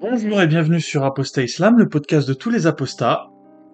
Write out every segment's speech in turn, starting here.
Bonjour et bienvenue sur Apostat Islam, le podcast de tous les apostats.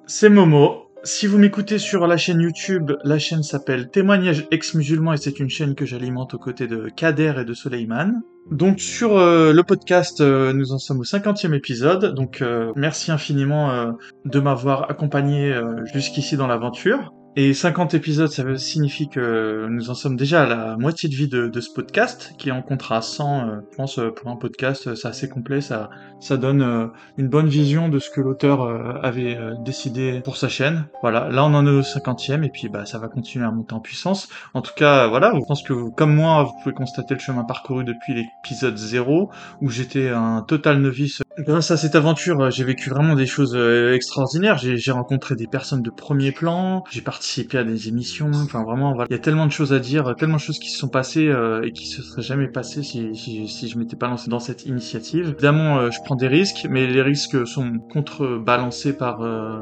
C'est Momo. Si vous m'écoutez sur la chaîne YouTube, la chaîne s'appelle Témoignages ex-musulmans et c'est une chaîne que j'alimente aux côtés de Kader et de Soleiman. Donc sur euh, le podcast, euh, nous en sommes au 50e épisode. Donc euh, merci infiniment de m'avoir accompagné jusqu'ici dans l'aventure. Et 50 épisodes, ça signifie que nous en sommes déjà à la moitié de vie de, de ce podcast, qui en comptera 100. Euh, je pense euh, pour un podcast, euh, c'est assez complet, ça, ça donne une bonne vision de ce que l'auteur avait décidé pour sa chaîne. Voilà, là on en est au 50e, et puis bah ça va continuer à monter en puissance. En tout cas, voilà, je pense que vous, comme moi, vous pouvez constater le chemin parcouru depuis l'épisode 0, où j'étais un total novice. Grâce à cette aventure, j'ai vécu vraiment des choses extraordinaires. J'ai rencontré des personnes de premier plan, j'ai participé à des émissions. Enfin, vraiment, voilà. il y a tellement de choses à dire, tellement de choses qui se sont passées euh, et qui se seraient jamais passées si, si, si je m'étais pas lancé dans cette initiative. Évidemment, euh, je prends des risques, mais les risques sont contrebalancés par euh,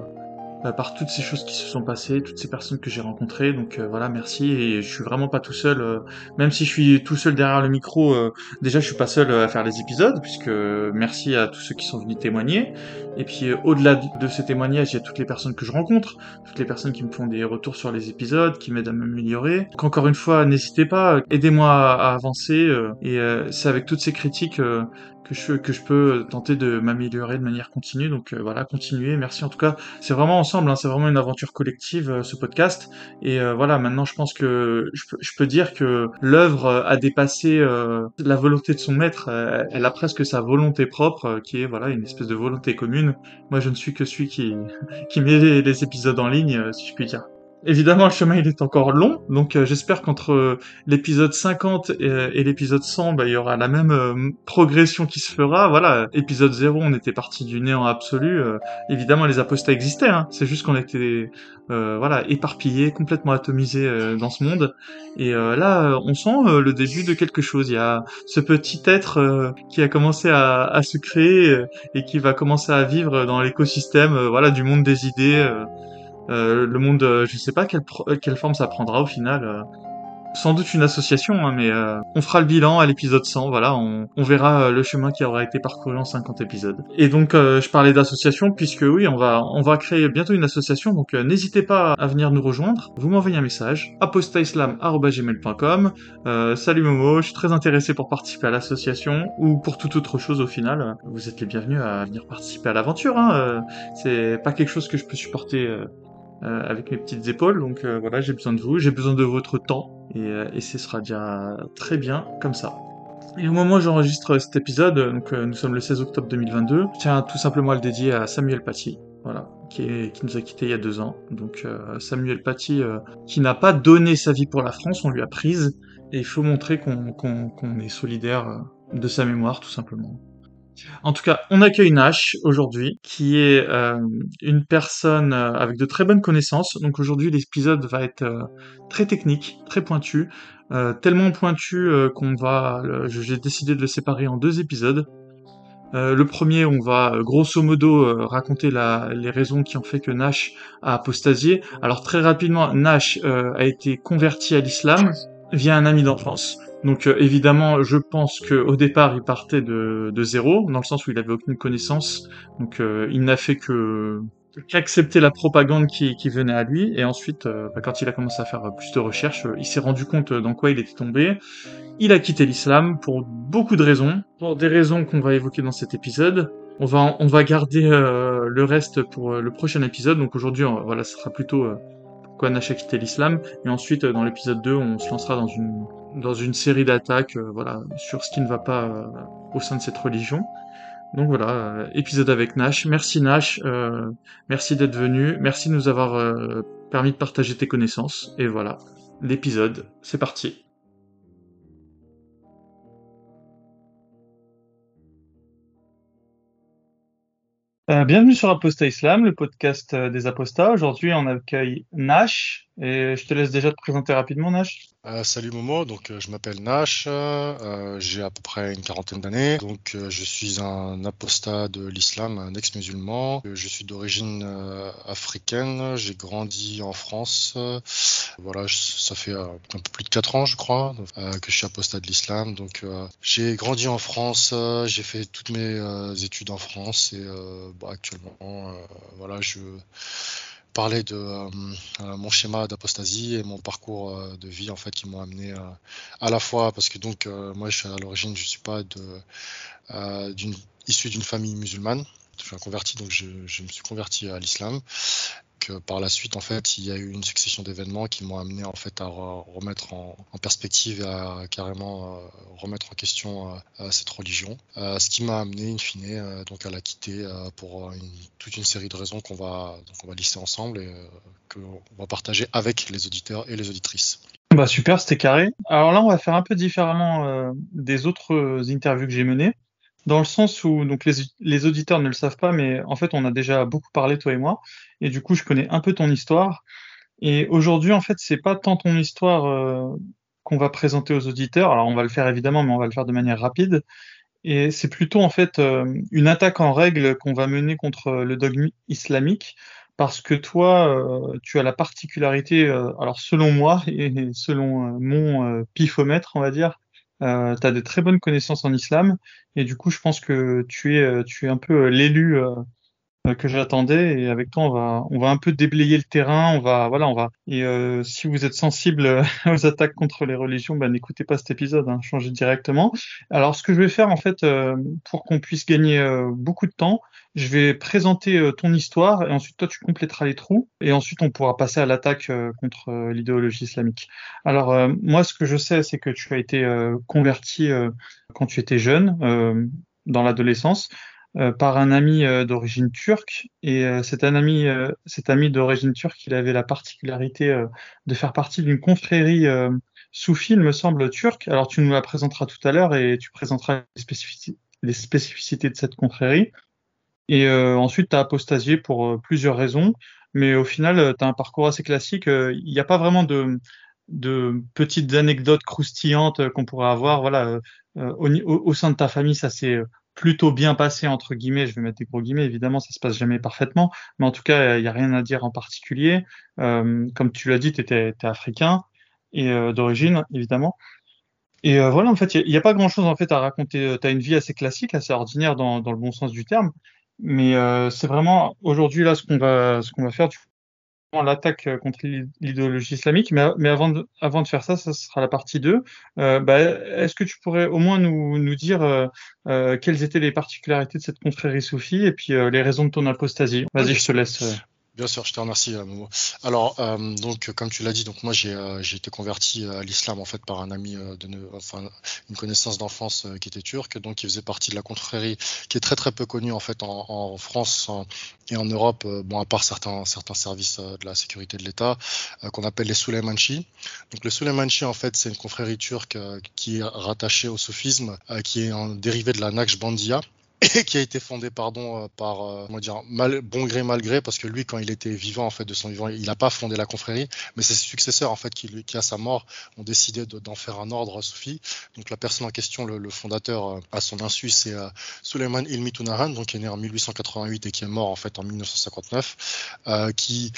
par toutes ces choses qui se sont passées, toutes ces personnes que j'ai rencontrées. Donc euh, voilà, merci. Et je suis vraiment pas tout seul. Euh, même si je suis tout seul derrière le micro, euh, déjà je suis pas seul à faire les épisodes, puisque merci à tous ceux qui sont venus témoigner. Et puis au-delà de ces témoignages, il y a toutes les personnes que je rencontre, toutes les personnes qui me font des retours sur les épisodes, qui m'aident à m'améliorer. Encore une fois, n'hésitez pas, aidez-moi à, avancer. et c'est avec toutes ces critiques que je, que je peux tenter de m'améliorer de manière continue. Donc euh, voilà, continuez. Merci en tout cas. C'est vraiment ensemble, hein, c'est vraiment une aventure collective euh, ce podcast. Et euh, voilà, maintenant je pense que je peux, je peux dire que l'œuvre a dépassé la volonté de son maître. elle a presque sa volonté propre, qui est voilà une espèce de volonté commune. Moi, je ne suis que celui qui qui met les épisodes en ligne, si je puis dire. Évidemment, le chemin il est encore long, donc euh, j'espère qu'entre euh, l'épisode 50 et, l'épisode 100, bah, il y aura la même euh, progression qui se fera. Voilà, épisode 0, on était parti du néant absolu. évidemment, les apostats existaient, hein. c'est juste qu'on était voilà éparpillés, complètement atomisés dans ce monde. Et là, on sent le début de quelque chose. Il y a ce petit être qui a commencé à, à, se créer et qui va commencer à vivre dans l'écosystème, voilà, du monde des idées. Euh, le monde, euh, je sais pas quelle, quelle forme ça prendra au final. Euh. sans doute une association, hein, mais on fera le bilan à l'épisode 100. Voilà, on, on verra le chemin qui aura été parcouru en 50 épisodes. Et donc, je parlais d'association puisque oui, on va on va créer bientôt une association. Donc, n'hésitez pas à venir nous rejoindre. Vous m'envoyez un message apostaislam@gmail.com. salut Momo, je suis très intéressé pour participer à l'association ou pour toute autre chose au final. Vous êtes les bienvenus à venir participer à l'aventure. Hein. c'est pas quelque chose que je peux supporter euh, avec mes petites épaules. Donc euh, voilà, j'ai besoin de vous, j'ai besoin de votre temps et, euh, et ce sera déjà très bien comme ça. Et au moment où j'enregistre cet épisode, donc nous sommes le 16 octobre 2022, je tiens tout simplement à le dédier à Samuel Paty, voilà, qui, qui nous a quittés il y a deux ans. Donc Samuel Paty, qui n'a pas donné sa vie pour la France, on lui a prise, et il faut montrer qu'on qu'on est solidaire de sa mémoire, tout simplement. En tout cas, on accueille Nash aujourd'hui, qui est euh, une personne euh, avec de très bonnes connaissances. Donc aujourd'hui, l'épisode va être euh, très technique, très pointu, tellement pointu qu'on va, j'ai décidé de le séparer en deux épisodes. le premier, on va grosso modo raconter les raisons qui ont fait que Nash a apostasié. Alors très rapidement, Nash a été converti à l'islam via un ami d'enfance. Donc euh, évidemment, je pense qu'au départ, il partait de, de, zéro, dans le sens où il avait aucune connaissance. Donc euh, il n'a fait que qu'accepter la propagande qui, qui, venait à lui. Et ensuite, euh, bah, quand il a commencé à faire plus de recherches, il s'est rendu compte dans quoi il était tombé. Il a quitté l'islam pour beaucoup de raisons, pour des raisons qu'on va évoquer dans cet épisode. On va on va garder le reste pour le prochain épisode. Donc aujourd'hui, voilà, ce sera plutôt pourquoi Nash a quitté l'islam. Et ensuite, dans l'épisode 2, on se lancera dans une dans une série d'attaques euh, voilà, sur ce qui ne va pas euh, au sein de cette religion. Donc voilà, euh, épisode avec Nash. Merci Nash, merci d'être venu, merci de nous avoir permis de partager tes connaissances. Et voilà, l'épisode, c'est parti. bienvenue sur Apostat Islam, le podcast des apostats. Aujourd'hui, on accueille Nash. Et je te laisse déjà te présenter rapidement, Nash. Euh, salut Momo, donc euh, je m'appelle Nash, euh, j'ai à peu près une quarantaine d'années, donc je suis un apostat de l'islam, un ex-musulman, je suis d'origine africaine, j'ai grandi en France Voilà, ça fait un peu plus de 4 ans, je crois, que je suis apostat de l'islam. Donc, j'ai grandi en France, j'ai fait toutes mes études en France et bah, actuellement, voilà, je parler de mon schéma d'apostasie et mon parcours de vie en fait qui m'ont amené à la fois parce que donc moi je suis à l'origine je suis pas de d'une issu d'une famille musulmane je suis converti, donc je, me suis converti à l'islam. Par la suite, en fait, il y a eu une succession d'événements qui m'ont amené en fait à remettre en, perspective et à carrément euh, remettre en question euh, cette religion. Euh, ce qui m'a amené, in donc à la quitter pour toute une série de raisons qu'on va donc on va lister ensemble et qu'on va partager avec les auditeurs et les auditrices. Bah super, c'était carré. Alors là, on va faire un peu différemment des autres interviews que j'ai menées dans le sens où donc les, les, auditeurs ne le savent pas, mais en fait on a déjà beaucoup parlé toi et moi, et du coup je connais un peu ton histoire. Et aujourd'hui en fait c'est pas tant ton histoire euh, qu'on va présenter aux auditeurs. Alors on va le faire évidemment, mais on va le faire de manière rapide. Et c'est plutôt en fait euh, une attaque en règle qu'on va mener contre le dogme islamique, parce que toi euh, tu as la particularité, alors selon moi et selon mon pifomètre on va dire, euh, tu as de très bonnes connaissances en islam et du coup je pense que tu es, euh, tu es un peu euh, l'élu euh, que j'attendais. Et avec toi on va on va un peu déblayer le terrain. On va voilà on va. Et euh, si vous êtes sensible aux attaques contre les religions ben n'écoutez pas cet épisode hein, changez directement. Alors ce que je vais faire en fait euh, pour qu'on puisse gagner beaucoup de temps je vais présenter ton histoire et ensuite toi tu compléteras les trous et ensuite on pourra passer à l'attaque contre l'idéologie islamique. Alors moi ce que je sais c'est que tu as été converti quand tu étais jeune dans l'adolescence euh, par un ami euh, d'origine turque. Et euh, cet ami, cet ami d'origine turque, il avait la particularité de faire partie d'une confrérie soufie, il me semble, turque. Alors tu nous la présenteras tout à l'heure et tu présenteras les spécificités, de cette confrérie. Et ensuite, tu as apostasié pour plusieurs raisons. Mais au final, tu as un parcours assez classique. Il n'y a pas vraiment de, de petites anecdotes croustillantes qu'on pourrait avoir. Voilà, au, au, sein de ta famille, ça s'est plutôt bien passé entre guillemets, je vais mettre des gros guillemets, évidemment ça se passe jamais parfaitement, mais en tout cas il n'y a rien à dire en particulier. Euh, comme tu l'as dit, tu étais, africain et euh, d'origine évidemment. Et euh, voilà, en fait, il n'y a, pas grand-chose en fait à raconter. Tu as une vie assez classique, assez ordinaire dans, dans le bon sens du terme, mais c'est vraiment aujourd'hui là ce qu'on va ce qu'on va faire. L'attaque euh, contre l'idéologie islamique, mais, mais avant, de, avant de faire ça, ça sera la partie 2. Euh, bah, Est-ce que tu pourrais au moins nous, nous dire euh, euh, quelles étaient les particularités de cette confrérie soufie et puis euh, les raisons de ton apostasie? Vas-y, je te laisse. Bien sûr, je te remercie, euh. Alors, euh, donc, comme tu l'as dit, donc moi j'ai euh, été converti à l'islam en fait par un ami de, enfin une connaissance d'enfance qui était turque, donc qui faisait partie de la confrérie, qui est très très peu connue en fait en, France et en Europe, bon à part certains certains services de la sécurité de l'État, qu'on appelle les Suleymanchi. Donc le Suleymanchi en fait c'est une confrérie turque qui est rattachée au soufisme, qui est un dérivé de la Naqshbandiya et qui a été fondé pardon euh, par euh, comment dire mal, bon gré mal gré parce que lui quand il était vivant en fait de son vivant il n'a pas fondé la confrérie mais ses successeurs en fait qui, à sa mort ont décidé d'en faire un ordre soufi donc la personne en question le, fondateur euh, à son insu c'est Suleiman Ilmi Tunahan donc qui est né en 1888 et qui est mort en fait en 1959 qui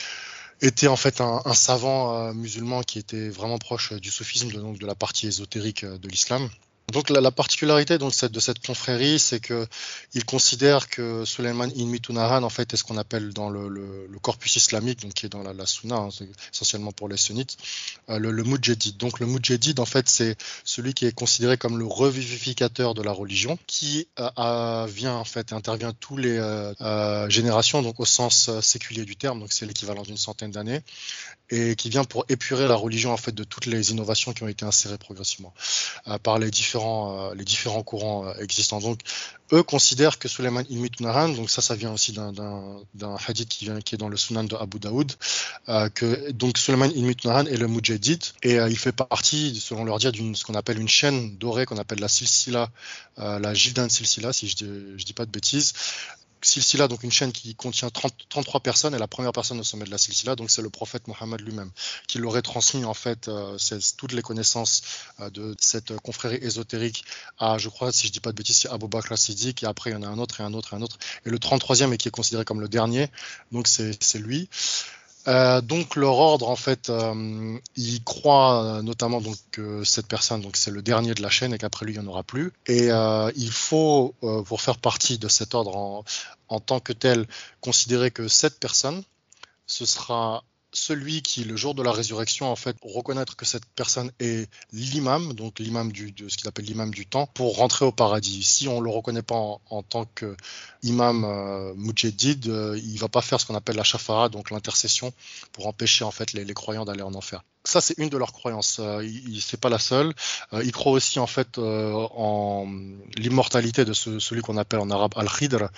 était en fait un, un savant musulman qui était vraiment proche du soufisme, donc de la partie ésotérique de l'islam. Donc la, particularité donc, de cette confrérie, c'est que il considère que Suleiman Inmitunahan en fait est ce qu'on appelle dans le, le, le, corpus islamique, donc qui est dans la, la Sunna, hein, essentiellement pour les sunnites, euh, le, le. Donc le Mujahid en fait c'est celui qui est considéré comme le revivificateur de la religion, qui euh, vient en fait intervient tous les euh, euh, générations, donc au sens euh, séculier du terme, donc c'est l'équivalent d'une centaine d'années, et qui vient pour épurer la religion en fait de toutes les innovations qui ont été insérées progressivement par les différents euh, les différents courants euh, existants. Donc, eux considèrent que Suleiman ibn Tunahan, donc ça, ça vient aussi d'un hadith qui, vient, qui est dans le Sunan de Abu Daoud, euh, que donc Suleiman ibn est le Mujahid et il fait partie, selon leur dire, d'une ce qu'on appelle une chaîne dorée qu'on appelle la silsila, la Gildan silsila, si je dis, je dis pas de bêtises, Silsila, donc une chaîne qui contient 30, 33 personnes, et la première personne au sommet de la Silsila, donc c'est le prophète Mohammed lui-même, qui l'aurait transmis en fait euh, toutes les connaissances euh, de cette confrérie ésotérique à, je crois, si je dis pas de bêtises, Abu Bakr Siddiq, et après il y en a un autre, et un autre, et un autre, et le 33e, et qui est considéré comme le dernier, donc c'est lui. Euh, donc leur ordre, en fait, euh, il croit notamment donc que cette personne, donc c'est le dernier de la chaîne et qu'après lui il n'y en aura plus. Et euh, il faut, pour faire partie de cet ordre en, en tant que tel, considérer que cette personne, ce sera celui qui, le jour de la résurrection, en fait, reconnaître que cette personne est l'imam, donc l'imam du, de ce qu'il appelle l'imam du temps, pour rentrer au paradis. Si on le reconnaît pas en, tant que imam euh, mujaddid, euh, il va pas faire ce qu'on appelle la shafara, donc l'intercession, pour empêcher en fait les, croyants d'aller en enfer. Ça, c'est une de leurs croyances. Euh, c'est pas la seule. Euh, il croit aussi en fait en l'immortalité de ce, celui qu'on appelle en arabe al-khidr,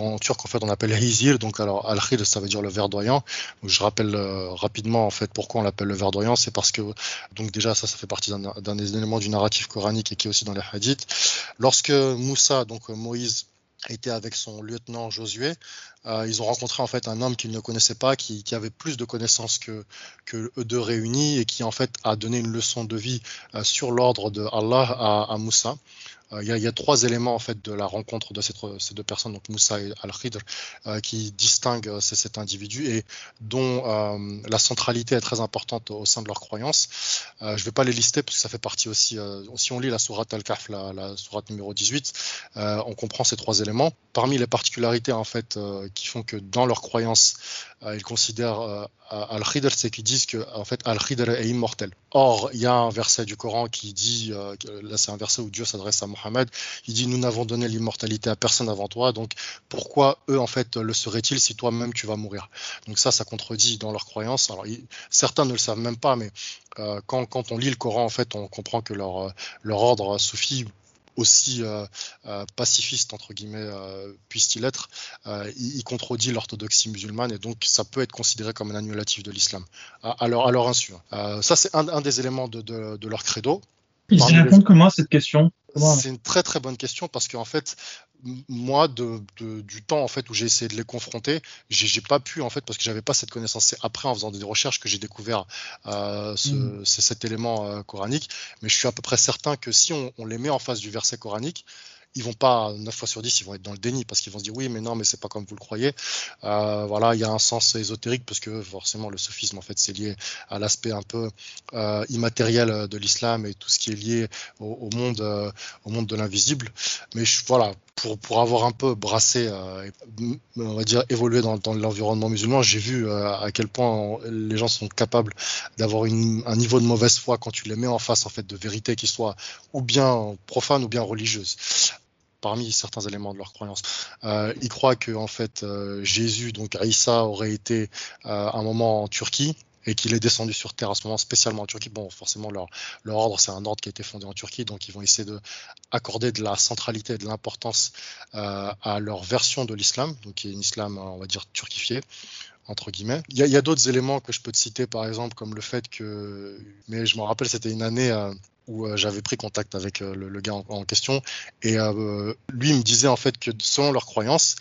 en turc en fait on appelle Hizir, donc alors al ça veut dire le verdoyant. je rappelle euh, rapidement en fait pourquoi on l'appelle le verdoyant, c'est parce que donc déjà ça ça fait partie d'un des éléments du narratif coranique et qui est aussi dans les hadiths. Lorsque Moussa donc Moïse était avec son lieutenant Josué. Euh, ils ont rencontré en fait un homme qu'ils ne connaissaient pas, qui, avait plus de connaissances que, eux deux réunis et qui en fait a donné une leçon de vie euh, sur l'ordre de Allah à, Moussa. Euh, il y, a, trois éléments en fait de la rencontre de ces, deux personnes, donc Moussa et Al-Khidr, qui distinguent cet individu et dont la centralité est très importante au sein de leur croyance. je ne vais pas les lister parce que ça fait partie aussi, si on lit la sourate Al-Kahf, la, la sourate numéro 18, on comprend ces trois éléments. Parmi les particularités en fait qui font que dans leur croyance, ils considèrent Al-Khidr, c'est qu'ils disent que en fait Al-Khidr est immortel. Or, il y a un verset du Coran qui dit, là c'est un verset où Dieu s'adresse à Mohammed il dit nous n'avons donné l'immortalité à personne avant toi, donc pourquoi eux en fait le seraient-ils si toi-même tu vas mourir? Donc ça, ça contredit dans leur croyance. Alors certains ne le savent même pas, mais euh, quand, quand, on lit le Coran en fait, on comprend que leur, euh, leur ordre soufi aussi euh, pacifiste entre guillemets puisse-t-il être, il, contredit l'orthodoxie musulmane et donc ça peut être considéré comme un annulatif de l'islam à, leur, à insu. Hein. ça c'est un, des éléments de, de leur credo. Ils y répondent comment à cette question c'est une très très bonne question parce qu'en fait, moi, de, du temps en fait où j'ai essayé de les confronter, j'ai pas pu en fait parce que j'avais pas cette connaissance. C'est après en faisant des recherches que j'ai découvert euh, ce, mm. cet élément euh, coranique. Mais je suis à peu près certain que si on, on les met en face du verset coranique, ils vont pas 9 fois sur 10, ils vont être dans le déni parce qu'ils vont se dire oui, mais non, mais c'est pas comme vous le croyez. Euh, voilà, il y a un sens ésotérique parce que forcément le sophisme en fait c'est lié à l'aspect un peu euh, immatériel de l'islam et tout ce qui est lié au, monde, euh, au monde de l'invisible. Mais je, voilà, pour, pour avoir un peu brassé, on va dire évolué dans, dans l'environnement musulman, j'ai vu à quel point les gens sont capables d'avoir un niveau de mauvaise foi quand tu les mets en face en fait de vérités qui soient ou bien profanes ou bien religieuses parmi certains éléments de leur croyance. Euh, ils croient que en fait euh, Jésus, donc Isa, aurait été euh, un moment en Turquie et qu'il est descendu sur terre à ce moment spécialement en Turquie. Bon, forcément leur, leur ordre c'est un ordre qui a été fondé en Turquie, donc ils vont essayer de de la centralité et de l'importance à leur version de l'islam, donc qui est un islam on va dire turquifié entre guillemets. Il y a, d'autres éléments que je peux te citer, par exemple, comme le fait que, mais je me rappelle, c'était une année où euh, j'avais pris contact avec euh, le, gars en, question. Et euh, lui me disait en fait que selon leurs croyances,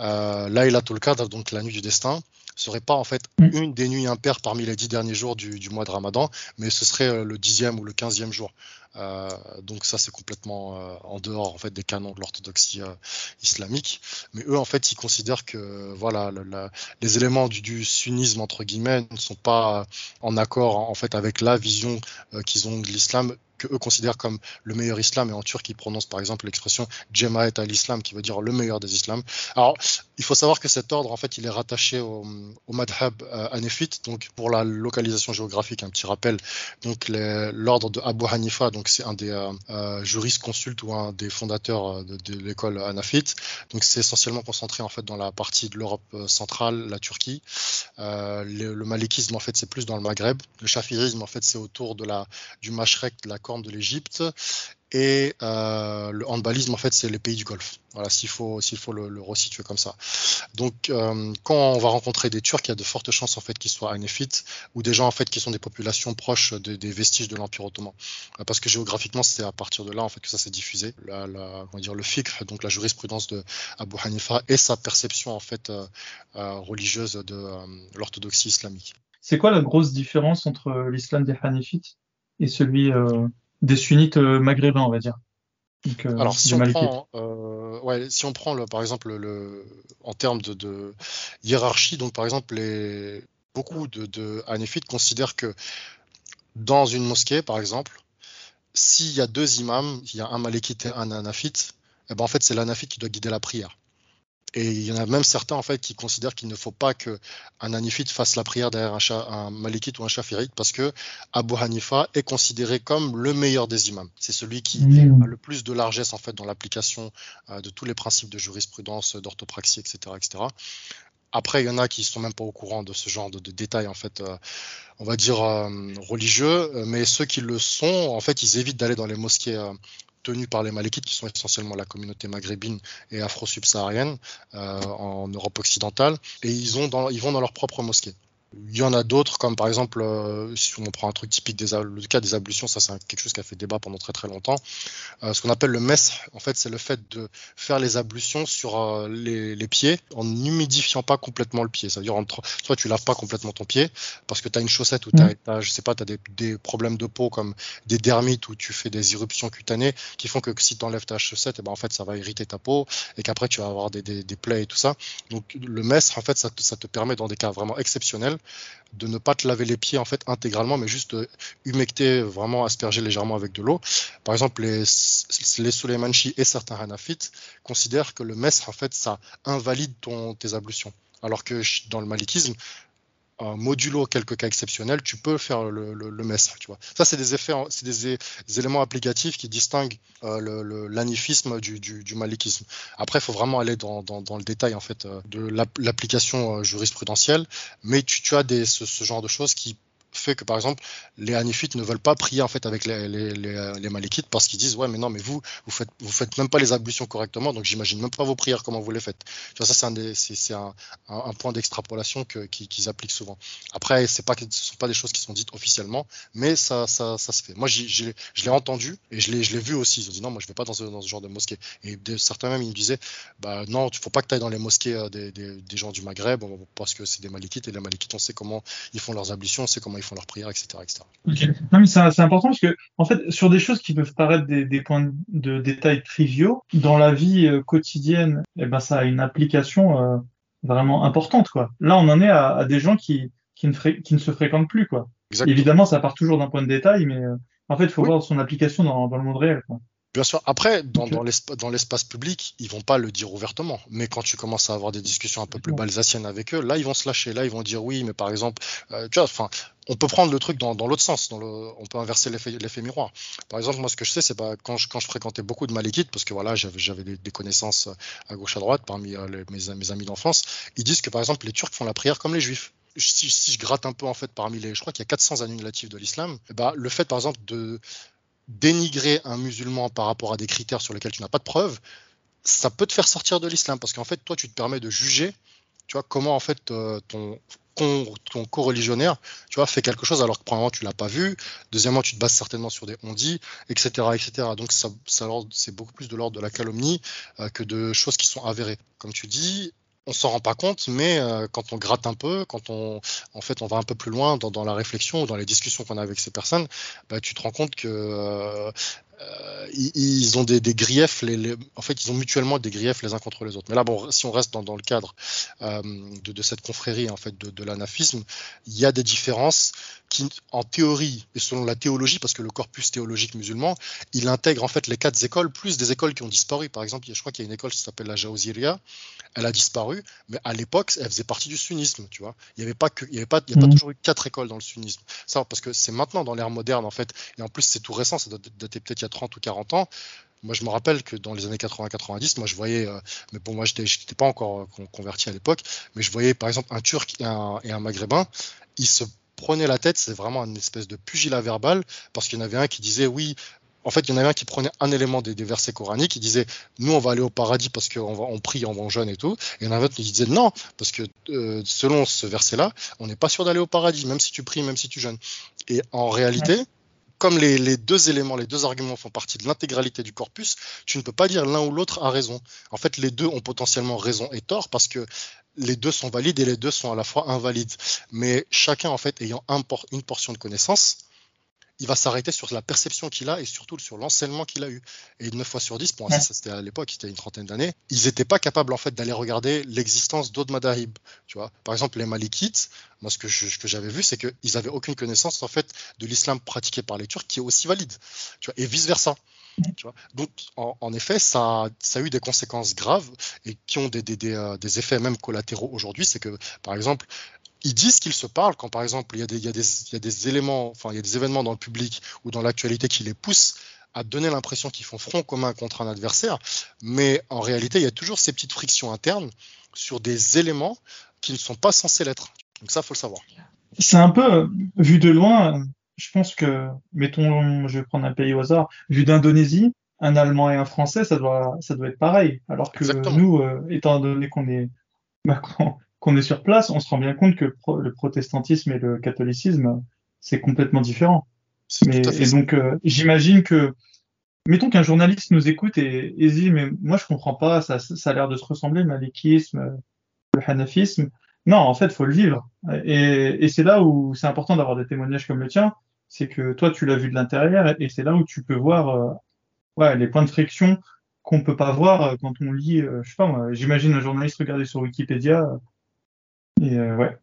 euh, le Qadr, donc la nuit du destin, serait pas en fait mm. une des nuits impaires parmi les dix derniers jours du, du mois de Ramadan, mais ce serait le dixième ou le quinzième jour. Euh, donc ça c'est complètement euh, en dehors en fait des canons de l'orthodoxie euh, islamique. Mais eux en fait ils considèrent que voilà les éléments du, du, sunnisme entre guillemets ne sont pas en accord en fait avec la vision qu'ils ont de l'islam que eux considèrent comme le meilleur islam. Et en turc, ils prononcent par exemple l'expression Jemaat al-Islam, qui veut dire le meilleur des islams. Alors, il faut savoir que cet ordre, en fait, il est rattaché au, au madhab euh. Donc, pour la localisation géographique, un petit rappel. Donc, l'ordre de Abu Hanifa, donc c'est un des euh, euh, juristes consultes ou un des fondateurs de, de l'école hanafite. Donc, c'est essentiellement concentré en fait dans la partie de l'Europe centrale, la Turquie. le, le en fait, c'est plus dans le Maghreb. Le shafiisme, en fait, c'est autour de la du Mashrek, de la de l'Égypte. Et euh, le handballisme, en fait, c'est les pays du Golfe. Voilà, s'il faut, s'il faut le, resituer comme ça. Donc, euh, quand on va rencontrer des Turcs, il y a de fortes chances en fait qu'ils soient anéphites ou des gens en fait qui sont des populations proches des vestiges de l'Empire ottoman. Euh, parce que géographiquement, c'est à partir de là en fait que ça s'est diffusé. La, la, comment dire, le fiqh, donc la jurisprudence de Abu Hanifa et sa perception en fait religieuse de l'orthodoxie islamique. C'est quoi la grosse différence entre l'islam des Hanifites et celui euh, des sunnites euh, maghrébins, on va dire. Euh, Alors, si on, prend, ouais, si on prend, le, par exemple, le, en termes de, de, hiérarchie, donc par exemple, les, beaucoup de, de considèrent que dans une mosquée, par exemple, s'il y a deux imams, il y a un malékite et un anafite, eh ben en fait, c'est l'anafite qui doit guider la prière. Et il y en a même certains en fait qui considèrent qu'il ne faut pas que un anifite fasse la prière derrière un, un malikite ou un shafirite parce que Abu Hanifa est considéré comme le meilleur des imams. C'est celui qui mmh. a le plus de largesse en fait dans l'application euh, de tous les principes de jurisprudence, d'orthopraxie, etc., etc. Après, il y en a qui sont même pas au courant de ce genre de, détails en fait, euh, on va dire euh, religieux, mais ceux qui le sont, en fait, ils évitent d'aller dans les mosquées tenus par les Malékites, qui sont essentiellement la communauté maghrébine et afro-subsaharienne euh, en Europe occidentale, et ils, ont ils vont dans leur propre mosquée. Il y en a d'autres, comme par exemple, euh, si on prend un truc typique, des, le cas des ablutions, ça c'est quelque chose qui a fait débat pendant très très longtemps. Euh, ce qu'on appelle le mess, en fait, c'est le fait de faire les ablutions sur euh, les, les, pieds en humidifiant pas complètement le pied. C'est-à-dire, soit tu laves pas complètement ton pied parce que tu as une chaussette ou tu as, mm. je sais pas, tu as des, des, problèmes de peau comme des dermites ou tu fais des éruptions cutanées qui font que si tu enlèves ta chaussette, et eh ben, en fait, ça va irriter ta peau et qu'après tu vas avoir des, des, des plaies et tout ça. Donc, le mess, en fait, ça ça te permet dans des cas vraiment exceptionnels de ne pas te laver les pieds en fait intégralement, mais juste humecter, vraiment asperger légèrement avec de l'eau. Par exemple, les, les Suleimanchi et certains Hanafites considèrent que le mess en fait ça invalide ton, tes ablutions. Alors que dans le malikisme, modulo quelques cas exceptionnels, tu peux faire le, le, mess. Tu vois. Ça, c'est des effets, c'est des, éléments applicatifs qui distinguent euh, l'anifisme du, du, du, malikisme. Après, il faut vraiment aller dans, dans, dans, le détail en fait euh, de l'application euh, jurisprudentielle, mais tu, tu as des, ce, ce genre de choses qui fait que par exemple les Hanifites ne veulent pas prier en fait avec les, les, Malikites parce qu'ils disent ouais mais non mais vous vous faites vous faites même pas les ablutions correctement donc j'imagine même pas vos prières comment vous les faites. Tu vois, ça c'est un, c'est, un, un, point d'extrapolation qu'ils, appliquent souvent. Après c'est pas ce sont pas des choses qui sont dites officiellement mais ça ça, ça se fait. Moi je l'ai entendu et je l'ai je l'ai vu aussi. Ils ont dit non moi je vais pas dans ce, genre de mosquée et certains même ils me disaient bah non il faut pas que tu ailles dans les mosquées euh, des, gens du Maghreb parce que c'est des Malikites et les Malikites on sait comment ils font leurs ablutions on sait comment ils font leur prière, etc. etc. Non, mais c'est important parce que, en fait, sur des choses qui peuvent paraître des, des points de détail triviaux, dans la vie euh, quotidienne, eh ben, ça a une application euh, vraiment importante. Quoi. Là, on en est à, à des gens qui, qui, ne qui ne se fréquentent plus. Quoi. Évidemment, ça part toujours d'un point de détail, mais euh, en fait, il faut voir son application dans, dans le monde réel. Quoi. Bien sûr. Après, dans, dans l'espace public, ils vont pas le dire ouvertement. Mais quand tu commences à avoir des discussions un peu plus balsaciennes avec eux, là, ils vont se lâcher. Là, ils vont dire oui, mais par exemple, euh, tu vois, enfin, on peut prendre le truc dans, dans l'autre sens. Dans le, on peut inverser l'effet miroir. Par exemple, moi, ce que je sais, c'est pas quand je, quand je fréquentais beaucoup de Malikites, parce que voilà, j'avais des, des, connaissances à gauche à droite parmi euh, mes, mes amis d'enfance, ils disent que par exemple, les Turcs font la prière comme les Juifs. Si, si, je gratte un peu en fait parmi les, je crois qu'il y a 400 annulatifs de l'islam, bah, le fait par exemple de dénigrer un musulman par rapport à des critères sur lesquels tu n'as pas de preuve, ça peut te faire sortir de l'islam parce qu'en fait, toi, tu te permets de juger, tu vois, comment en fait euh, ton ton co-religionnaire, tu vois, fait quelque chose alors que premièrement tu l'as pas vu, deuxièmement tu te bases certainement sur des on-dit, etc., etc. Donc ça, ça c'est beaucoup plus de l'ordre de la calomnie euh, que de choses qui sont avérées. Comme tu dis, on s'en rend pas compte, mais euh, quand on gratte un peu, quand on, en fait, on va un peu plus loin dans, dans la réflexion ou dans les discussions qu'on a avec ces personnes, bah, tu te rends compte que euh, euh, ils, ont des, des griefs, les, en fait, ils ont mutuellement des griefs les uns contre les autres. Mais là, bon, si on reste dans, dans le cadre euh, de, de, cette confrérie en fait de, de l'anaphisme, il y a des différences qui, en théorie et selon la théologie, parce que le corpus théologique musulman, il intègre en fait les quatre écoles plus des écoles qui ont disparu. Par exemple, je crois qu'il y a une école qui s'appelle la Jaouziria, elle a disparu, mais à l'époque, elle faisait partie du sunnisme, tu vois. Il n'y avait pas que, il y avait pas, il y a pas mmh. toujours eu quatre écoles dans le sunnisme. Ça, parce que c'est maintenant dans l'ère moderne en fait, et en plus c'est tout récent, ça doit dater peut-être il y a 30 ou 40 ans. Moi, je me rappelle que dans les années 80-90, moi, je voyais, euh, mais bon, moi, je n'étais pas encore euh, converti à l'époque, mais je voyais, par exemple, un Turc et un, Maghrébin, ils se prenaient la tête, c'est vraiment une espèce de pugilat verbal, parce qu'il y en avait un qui disait, oui, en fait, il y en avait un qui prenait un élément des, versets coraniques, qui disait nous on va aller au paradis parce qu'on on prie, on va jeûne et tout, et il y en avait un autre qui disait non parce que euh, selon ce verset-là, on n'est pas sûr d'aller au paradis, même si tu pries, même si tu jeûnes. Et en réalité, comme les, deux éléments, les deux arguments font partie de l'intégralité du corpus, tu ne peux pas dire l'un ou l'autre a raison. En fait, les deux ont potentiellement raison et tort parce que les deux sont valides et les deux sont à la fois invalides. Mais chacun, en fait, ayant une portion de connaissance, il va s'arrêter sur la perception qu'il a et surtout sur l'enseignement qu'il a eu. Et 9 fois sur 10, pour ça c'était à l'époque, c'était une trentaine d'années, ils n'étaient pas capables en fait d'aller regarder l'existence d'autres madahib. Tu vois, par exemple les Malikites, moi ce que, j'avais vu, c'est qu'ils n'avaient aucune connaissance en fait de l'islam pratiqué par les Turcs qui est aussi valide. Tu vois, et vice versa. Tu vois Donc, en, effet, ça, ça, a eu des conséquences graves et qui ont des, des, des, euh, des effets même collatéraux aujourd'hui. C'est que, par exemple, ils disent qu'ils se parlent quand, par exemple, il y, a des, il, y a des, il y a des éléments, enfin, il y a des événements dans le public ou dans l'actualité qui les poussent à donner l'impression qu'ils font front commun contre un adversaire, mais en réalité, il y a toujours ces petites frictions internes sur des éléments qui ne sont pas censés l'être. Donc ça, faut le savoir. C'est un peu, vu de loin, je pense que, mettons, je vais prendre un pays au hasard, vu d'Indonésie, un Allemand et un Français, ça doit, ça doit être pareil. Alors que nous, euh, étant donné qu'on est, bah, qu'on est sur place, on se rend bien compte que le protestantisme et le catholicisme, c'est complètement différent. Mais, et donc, euh, j'imagine que, mettons qu'un journaliste nous écoute et, et dit, mais moi, je comprends pas, ça, ça a l'air de se ressembler, le malikisme, le hanafisme. Non, en fait, faut le vivre. Et, et c'est là où c'est important d'avoir des témoignages comme le tien, c'est que toi, tu l'as vu de l'intérieur, et c'est là où tu peux voir euh, ouais, les points de friction qu'on peut pas voir euh, quand on lit, je sais pas j'imagine un journaliste regarder sur Wikipédia, et euh, ouais.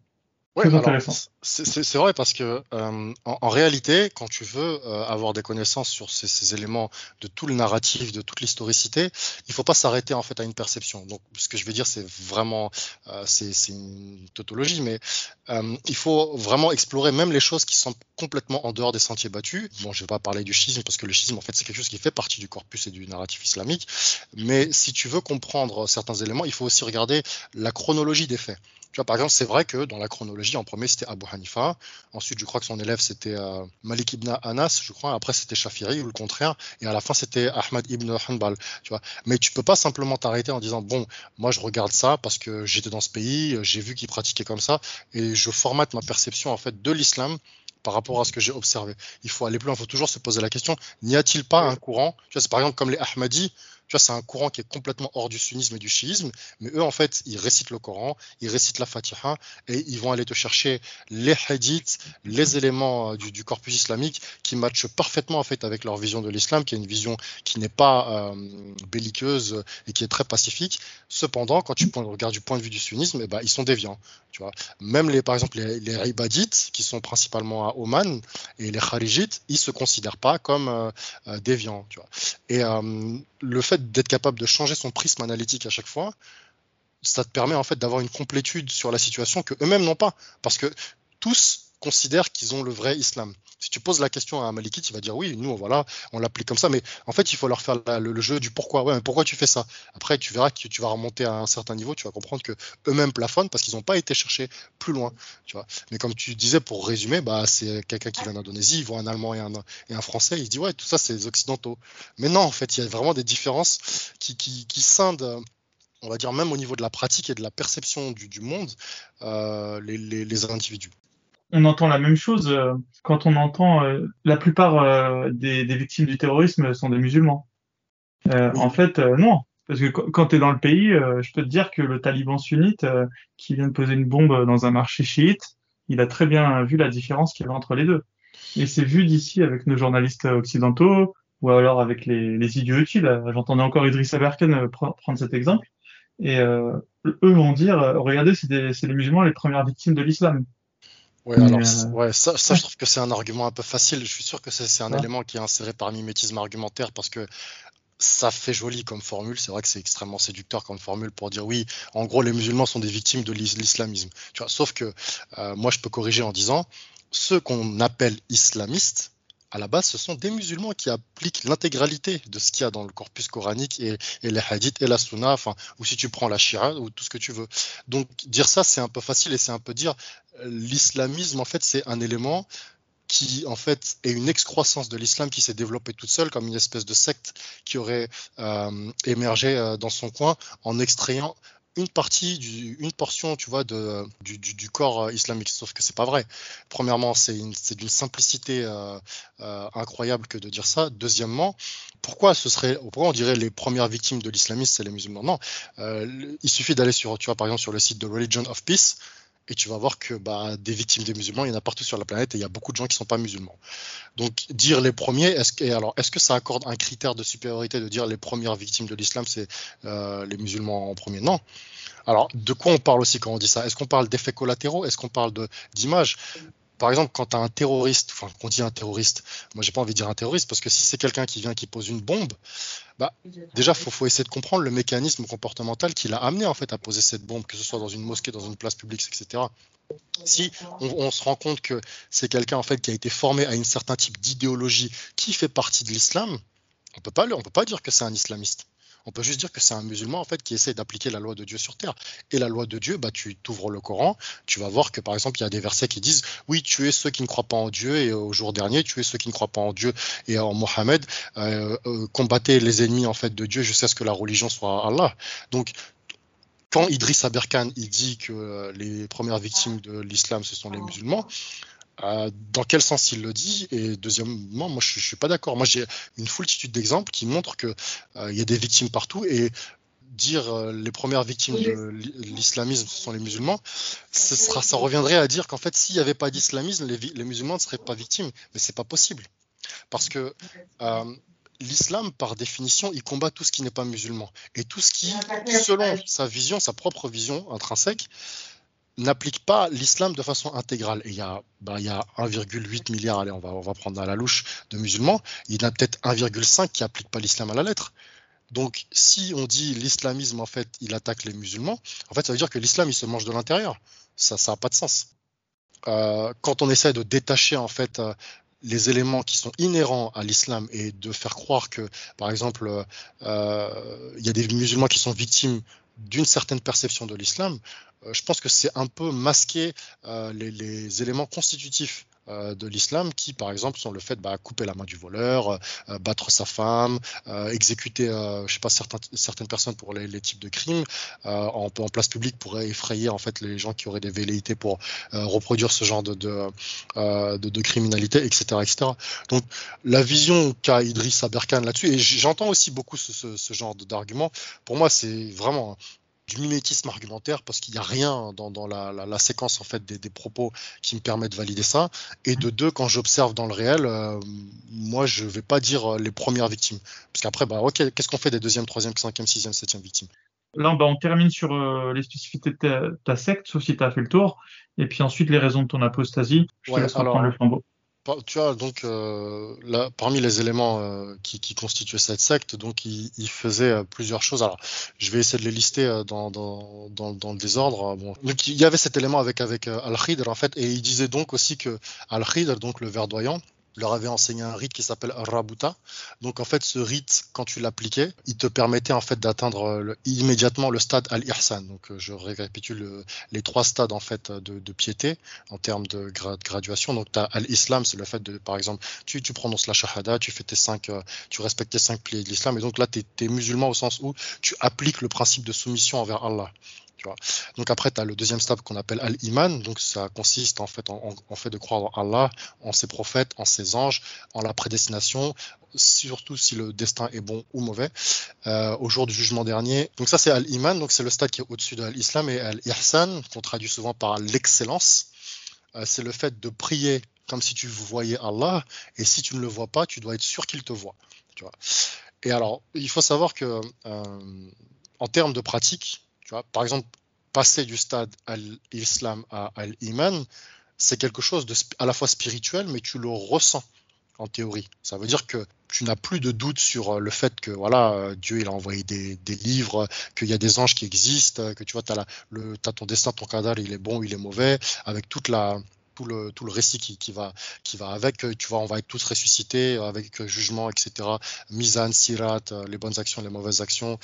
Ouais. C'est vrai parce que euh, en, réalité, quand tu veux euh, avoir des connaissances sur ces, ces, éléments de tout le narratif, de toute l'historicité, il faut pas s'arrêter en fait à une perception. Donc, ce que je veux dire, c'est vraiment, euh, c'est une tautologie, mais il faut vraiment explorer même les choses qui sont complètement en dehors des sentiers battus. Bon, je vais pas parler du schisme parce que le schisme, en fait, c'est quelque chose qui fait partie du corpus et du narratif islamique. Mais si tu veux comprendre certains éléments, il faut aussi regarder la chronologie des faits. Tu vois, par exemple, c'est vrai que dans la chronologie, en premier, c'était Abu Hanifa. Ensuite, je crois que son élève, c'était euh, Malik ibn Anas, je crois. Après, c'était Shafiri ou le contraire. Et à la fin, c'était Ahmad ibn Hanbal. Tu vois. Mais tu peux pas simplement t'arrêter en disant, bon, moi, je regarde ça parce que j'étais dans ce pays, j'ai vu qu'ils pratiquaient comme ça, et je formate ma perception, en fait, de l'islam par rapport à ce que j'ai observé. Il faut aller plus loin, il faut toujours se poser la question, n'y a-t-il pas un courant, tu vois, c'est par exemple comme les Ahmadis, tu vois, c'est un courant qui est complètement hors du sunnisme et du chiisme, mais eux, en fait, ils récitent le Coran, ils récitent la Fatiha, et ils vont aller te chercher les hadiths, les éléments euh, du, corpus islamique qui matchent parfaitement, en fait, avec leur vision de l'islam, qui est une vision qui n'est pas euh, belliqueuse et qui est très pacifique. Cependant, quand tu regardes du point de vue du sunnisme, eh ben, ils sont déviants, tu vois. Même les, par exemple, les, les qui sont principalement à Oman, et les Kharijites, ils se considèrent pas comme euh, déviants, tu vois. Et le fait d'être capable de changer son prisme analytique à chaque fois, ça te permet en fait d'avoir une complétude sur la situation que eux-mêmes n'ont pas, parce que tous considèrent qu'ils ont le vrai islam. Si tu poses la question à un malikite, il va dire oui, nous voilà, on l'applique comme ça, mais en fait il faut leur faire le, jeu du pourquoi. Ouais, mais pourquoi tu fais ça? Après tu verras que tu vas remonter à un certain niveau, tu vas comprendre que eux-mêmes plafonnent parce qu'ils n'ont pas été chercher plus loin, tu vois. Mais comme tu disais pour résumer, bah c'est quelqu'un qui vient d'Indonésie, il voit un Allemand et un, Français, il dit ouais tout ça c'est les occidentaux. Mais non en fait il y a vraiment des différences qui, scindent on va dire même au niveau de la pratique et de la perception du, monde, euh, les, individus on entend la même chose euh, quand on entend euh, la plupart euh, des, victimes du terrorisme sont des musulmans. En fait, non. Parce que quand tu es dans le pays, je peux te dire que le taliban sunnite qui vient de poser une bombe dans un marché chiite, il a très bien vu la différence qu'il y avait entre les deux. Et c'est vu d'ici avec nos journalistes occidentaux ou alors avec les, les idiots utiles. J'entendais encore Idriss Aberken prendre cet exemple. Et eux vont dire, regardez, c'est les musulmans les premières victimes de l'islam. Ouais, alors, euh, ouais, ça, ça, je trouve que c'est un argument un peu facile. Je suis sûr que c'est un élément qui est inséré par mimétisme argumentaire parce que ça fait joli comme formule. C'est vrai que c'est extrêmement séducteur comme formule pour dire oui, en gros, les musulmans sont des victimes de l'islamisme. Tu vois, sauf que euh, moi, je peux corriger en disant ceux qu'on appelle islamistes, à la base, ce sont des musulmans qui appliquent l'intégralité de ce qu'il y a dans le corpus coranique et, les hadiths et la sunna, enfin, ou si tu prends la shira ou tout ce que tu veux. Donc, dire ça, c'est un peu facile et c'est un peu dire euh, l'islamisme, en fait, c'est un élément qui en fait est une excroissance de l'islam qui s'est développée toute seule comme une espèce de secte qui aurait euh, émergé euh, dans son coin en extrayant une partie, du, une portion, tu vois, de, du, du, corps euh, islamique. Sauf que c'est pas vrai. Premièrement, c'est d'une simplicité euh, euh, incroyable que de dire ça. Deuxièmement, pourquoi ce serait, pourquoi on dirait les premières victimes de l'islamisme, c'est les musulmans? Non, euh, il suffit d'aller sur, tu vois, par exemple, sur le site de Religion of Peace et tu vas voir que bah, des victimes des musulmans, il y en a partout sur la planète et il y a beaucoup de gens qui ne sont pas musulmans. Donc dire les premiers, est-ce que, alors est-ce que ça accorde un critère de supériorité de dire les premières victimes de l'islam c'est euh, les musulmans en premier? Non. Alors de quoi on parle aussi quand on dit ça? Est-ce qu'on parle d'effets collatéraux? Est-ce qu'on parle d'images par exemple, quand tu as un terroriste, enfin, qu'on dit un terroriste, moi j'ai pas envie de dire un terroriste parce que si c'est quelqu'un qui vient qui pose une bombe, bah, déjà faut, faut essayer de comprendre le mécanisme comportemental qui l'a amené en fait à poser cette bombe, que ce soit dans une mosquée, dans une place publique, etc. Si on, se rend compte que c'est quelqu'un en fait qui a été formé à un certain type d'idéologie qui fait partie de l'islam, on peut on peut pas dire que c'est un islamiste. On peut juste dire que c'est un musulman en fait qui essaie d'appliquer la loi de Dieu sur terre. Et la loi de Dieu, bah, tu t'ouvres le Coran, tu vas voir que par exemple il y a des versets qui disent oui, tu es ceux qui ne croient pas en Dieu et au jour dernier, tu es ceux qui ne croient pas en Dieu et en Mohammed, euh, euh, combattez les ennemis en fait de Dieu jusqu'à ce que la religion soit Allah. Donc quand Idriss Aberkan il dit que euh, les premières victimes de l'islam ce sont les musulmans, euh, dans quel sens il le dit Et deuxièmement, moi je, ne suis pas d'accord. Moi j'ai une foultitude d'exemples qui montrent qu'il euh, y a des victimes partout et dire euh, les premières victimes de l'islamisme ce sont les musulmans, ce sera, ça reviendrait à dire qu'en fait s'il n'y avait pas d'islamisme, les, les, musulmans ne seraient pas victimes. Mais c'est pas possible parce que l'islam, par définition, il combat tout ce qui n'est pas musulman. Et tout ce qui, selon sa vision, sa propre vision intrinsèque, n'applique pas l'islam de façon intégrale. Et il y a, bah, il y a 1,8 milliard, allez, on va, on va prendre à la louche, de musulmans. Il y en a peut-être 1,5 qui n'appliquent pas l'islam à la lettre. Donc, si on dit l'islamisme, en fait, il attaque les musulmans, en fait, ça veut dire que l'islam, il se mange de l'intérieur. Ça, ça n'a pas de sens. Euh, quand on essaie de détacher, en fait, euh, les éléments qui sont inhérents à l'islam et de faire croire que, par exemple, euh, il y a des musulmans qui sont victimes d'une certaine perception de l'islam, je pense que c'est un peu masquer euh, les, éléments constitutifs euh, de l'islam qui, par exemple, sont le fait de bah, couper la main du voleur, battre sa femme, exécuter, je sais pas, certaines personnes pour les, types de crimes en, place publique pour effrayer en fait les gens qui auraient des velléités pour reproduire ce genre de, de, criminalité, etc., etc. Donc, la vision qu'a Idriss Aberkan là-dessus, et j'entends aussi beaucoup ce, ce genre d'argument, pour moi, c'est vraiment du mimétisme argumentaire parce qu'il n'y a rien dans, la, séquence en fait des, propos qui me permet de valider ça. Et de deux, quand j'observe dans le réel, euh, moi je vais pas dire euh, les premières victimes. Parce qu'après, bah, ok, qu'est-ce qu'on fait des deuxième, troisième, cinquième, sixième, septième victimes? Là, bah, on termine sur euh, les spécificités de ta, secte, sauf si tu as fait le tour. Et puis ensuite, les raisons de ton apostasie. Je te laisse reprendre le flambeau tu vois, donc euh, là, parmi les éléments euh, qui, qui, constituaient cette secte, donc il, il faisait euh, plusieurs choses. Alors, je vais essayer de les lister dans, dans, dans, dans, le désordre. Bon. Donc, il y avait cet élément avec avec Al-Khidr en fait, et il disait donc aussi que Al-Khidr, donc le verdoyant, leur avait enseigné un rite qui s'appelle Rabuta. Donc en fait, ce rite, quand tu l'appliquais, il te permettait en fait d'atteindre euh, immédiatement le stade Al-Ihsan. Donc euh, je récapitule euh, les trois stades en fait de, piété en termes de, graduation. Donc tu as Al-Islam, c'est le fait de, par exemple, tu, prononces la Shahada, tu fais tes cinq, tu respectes tes cinq piliers de l'islam. Et donc là, tu es musulman au sens où tu appliques le principe de soumission envers Allah. Donc après, tu as le deuxième stade qu'on appelle Al-Iman. Donc ça consiste en fait en, fait de croire en Allah, en ses prophètes, en ses anges, en la prédestination, surtout si le destin est bon ou mauvais, euh, au jour du jugement dernier. Donc ça c'est Al-Iman, donc c'est le stade qui est au-dessus de l'islam et Al-Ihsan, qu'on traduit souvent par l'excellence. Euh, c'est le fait de prier comme si tu voyais Allah, et si tu ne le vois pas, tu dois être sûr qu'il te voit. Et alors, il faut savoir que euh, en termes de pratique, par exemple, passer du stade al-Islam à al-Iman, c'est quelque chose de à la fois spirituel, mais tu le ressens en théorie. Ça veut dire que tu n'as plus de doute sur euh, le fait que voilà euh, Dieu il a envoyé des, livres, qu'il y a des anges qui existent, que tu vois, tu as, as, ton destin, ton cadavre, il est bon, il est mauvais, avec toute la, tout le, tout le récit qui, qui, va, qui va avec. Euh, tu vois, on va être tous ressuscités avec euh, jugement, etc. Mizan, sirat, euh, les bonnes actions, les mauvaises actions,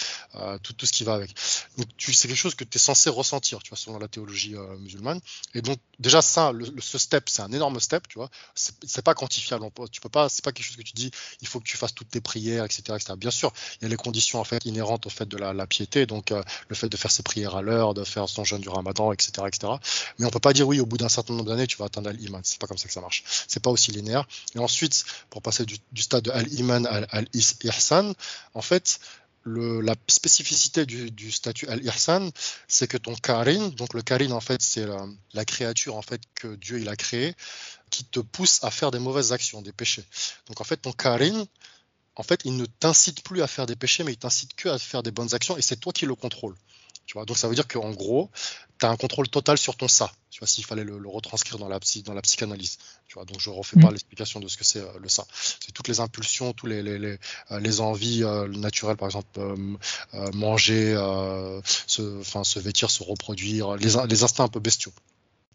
tout, tout ce qui va avec. Donc, c'est quelque chose que tu es censé ressentir, tu vois, selon la théologie musulmane. Et donc, déjà, ça, le, ce step, c'est un énorme step, tu vois. C'est, pas quantifiable. Tu peux pas, c'est pas quelque chose que tu dis, il faut que tu fasses toutes tes prières, etc., etc. Bien sûr, il y a les conditions, en fait, inhérentes au fait de la, la piété, donc le fait de faire ses prières à l'heure, de faire son jeûne du ramadan, etc., etc. Mais on peut pas dire, oui, au bout d'un certain nombre d'années, tu atteindre Al-Iman. C'est pas comme ça que ça marche. C'est pas aussi linéaire. Et ensuite, pour passer du, stade de Al-Iman à Al-Ihsan, en fait, la spécificité du, statut al-ihsan, c'est que ton karin, donc le karin en fait c'est la, créature en fait que Dieu il a créée, qui te pousse à faire des mauvaises actions, des péchés. Donc en fait ton karin, en fait il ne t'incite plus à faire des péchés, mais il t'incite que à faire des bonnes actions et c'est toi qui le contrôles. Donc ça veut dire qu'en gros, tu as un contrôle total sur ton ça. Tu vois, s'il fallait le, retranscrire dans la, dans la psychanalyse. Tu vois, donc je refais pas mm. l'explication de ce que c'est euh, le ça. C'est toutes les impulsions, tous les, les, les, euh, envies euh, naturelles, par exemple manger, se, vêtir, se reproduire, les, les instincts un peu bestiaux.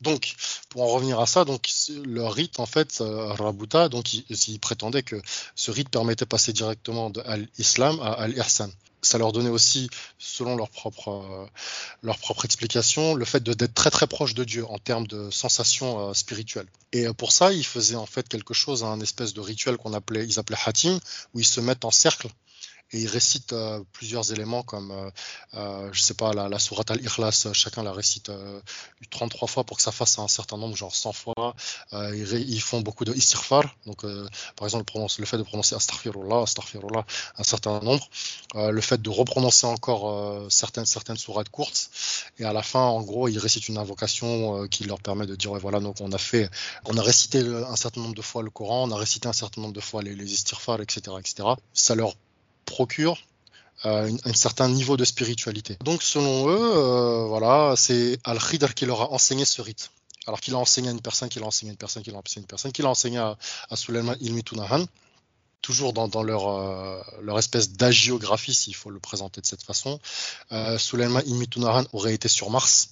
Donc, pour en revenir à ça, donc le rite en fait, Rabuta, donc il, prétendait que ce rite permettait de passer directement de l'islam à al-ihsan ça leur donnait aussi, selon leur propre, euh, explication, le fait d'être très très proche de Dieu en termes de sensations euh, spirituelles. Et euh, pour ça, ils faisaient en fait quelque chose, un espèce de rituel qu'on appelait, ils appelaient hatim, où ils se mettent en cercle et il récite euh, plusieurs éléments comme, euh, euh, je sais pas, la, la sourate al-Ikhlas, chacun la récite 33 fois pour que ça fasse un certain nombre, genre 100 fois. Ils, font beaucoup de istighfar, donc par exemple le, fait de prononcer astaghfirullah, astaghfirullah un certain nombre, le fait de reprononcer encore certaines, certaines sourates courtes, et à la fin, en gros, ils récitent une invocation qui leur permet de dire, ouais, voilà, donc on a fait, on a récité un certain nombre de fois le Coran, on a récité un certain nombre de fois les, les etc., etc. Ça leur procure euh, un, certain niveau de spiritualité. Donc selon eux, euh, voilà, c'est Al-Khidr qui leur a enseigné ce rite. Alors qu'il a enseigné à une personne, qu'il a enseigné à une personne, qu'il a enseigné à une personne, qu'il a enseigné à, à Sulaiman Ilmi toujours dans, leur, euh, leur espèce d'agiographie, s'il faut le présenter de cette façon. Sulaiman Ilmi Tunahan aurait été sur Mars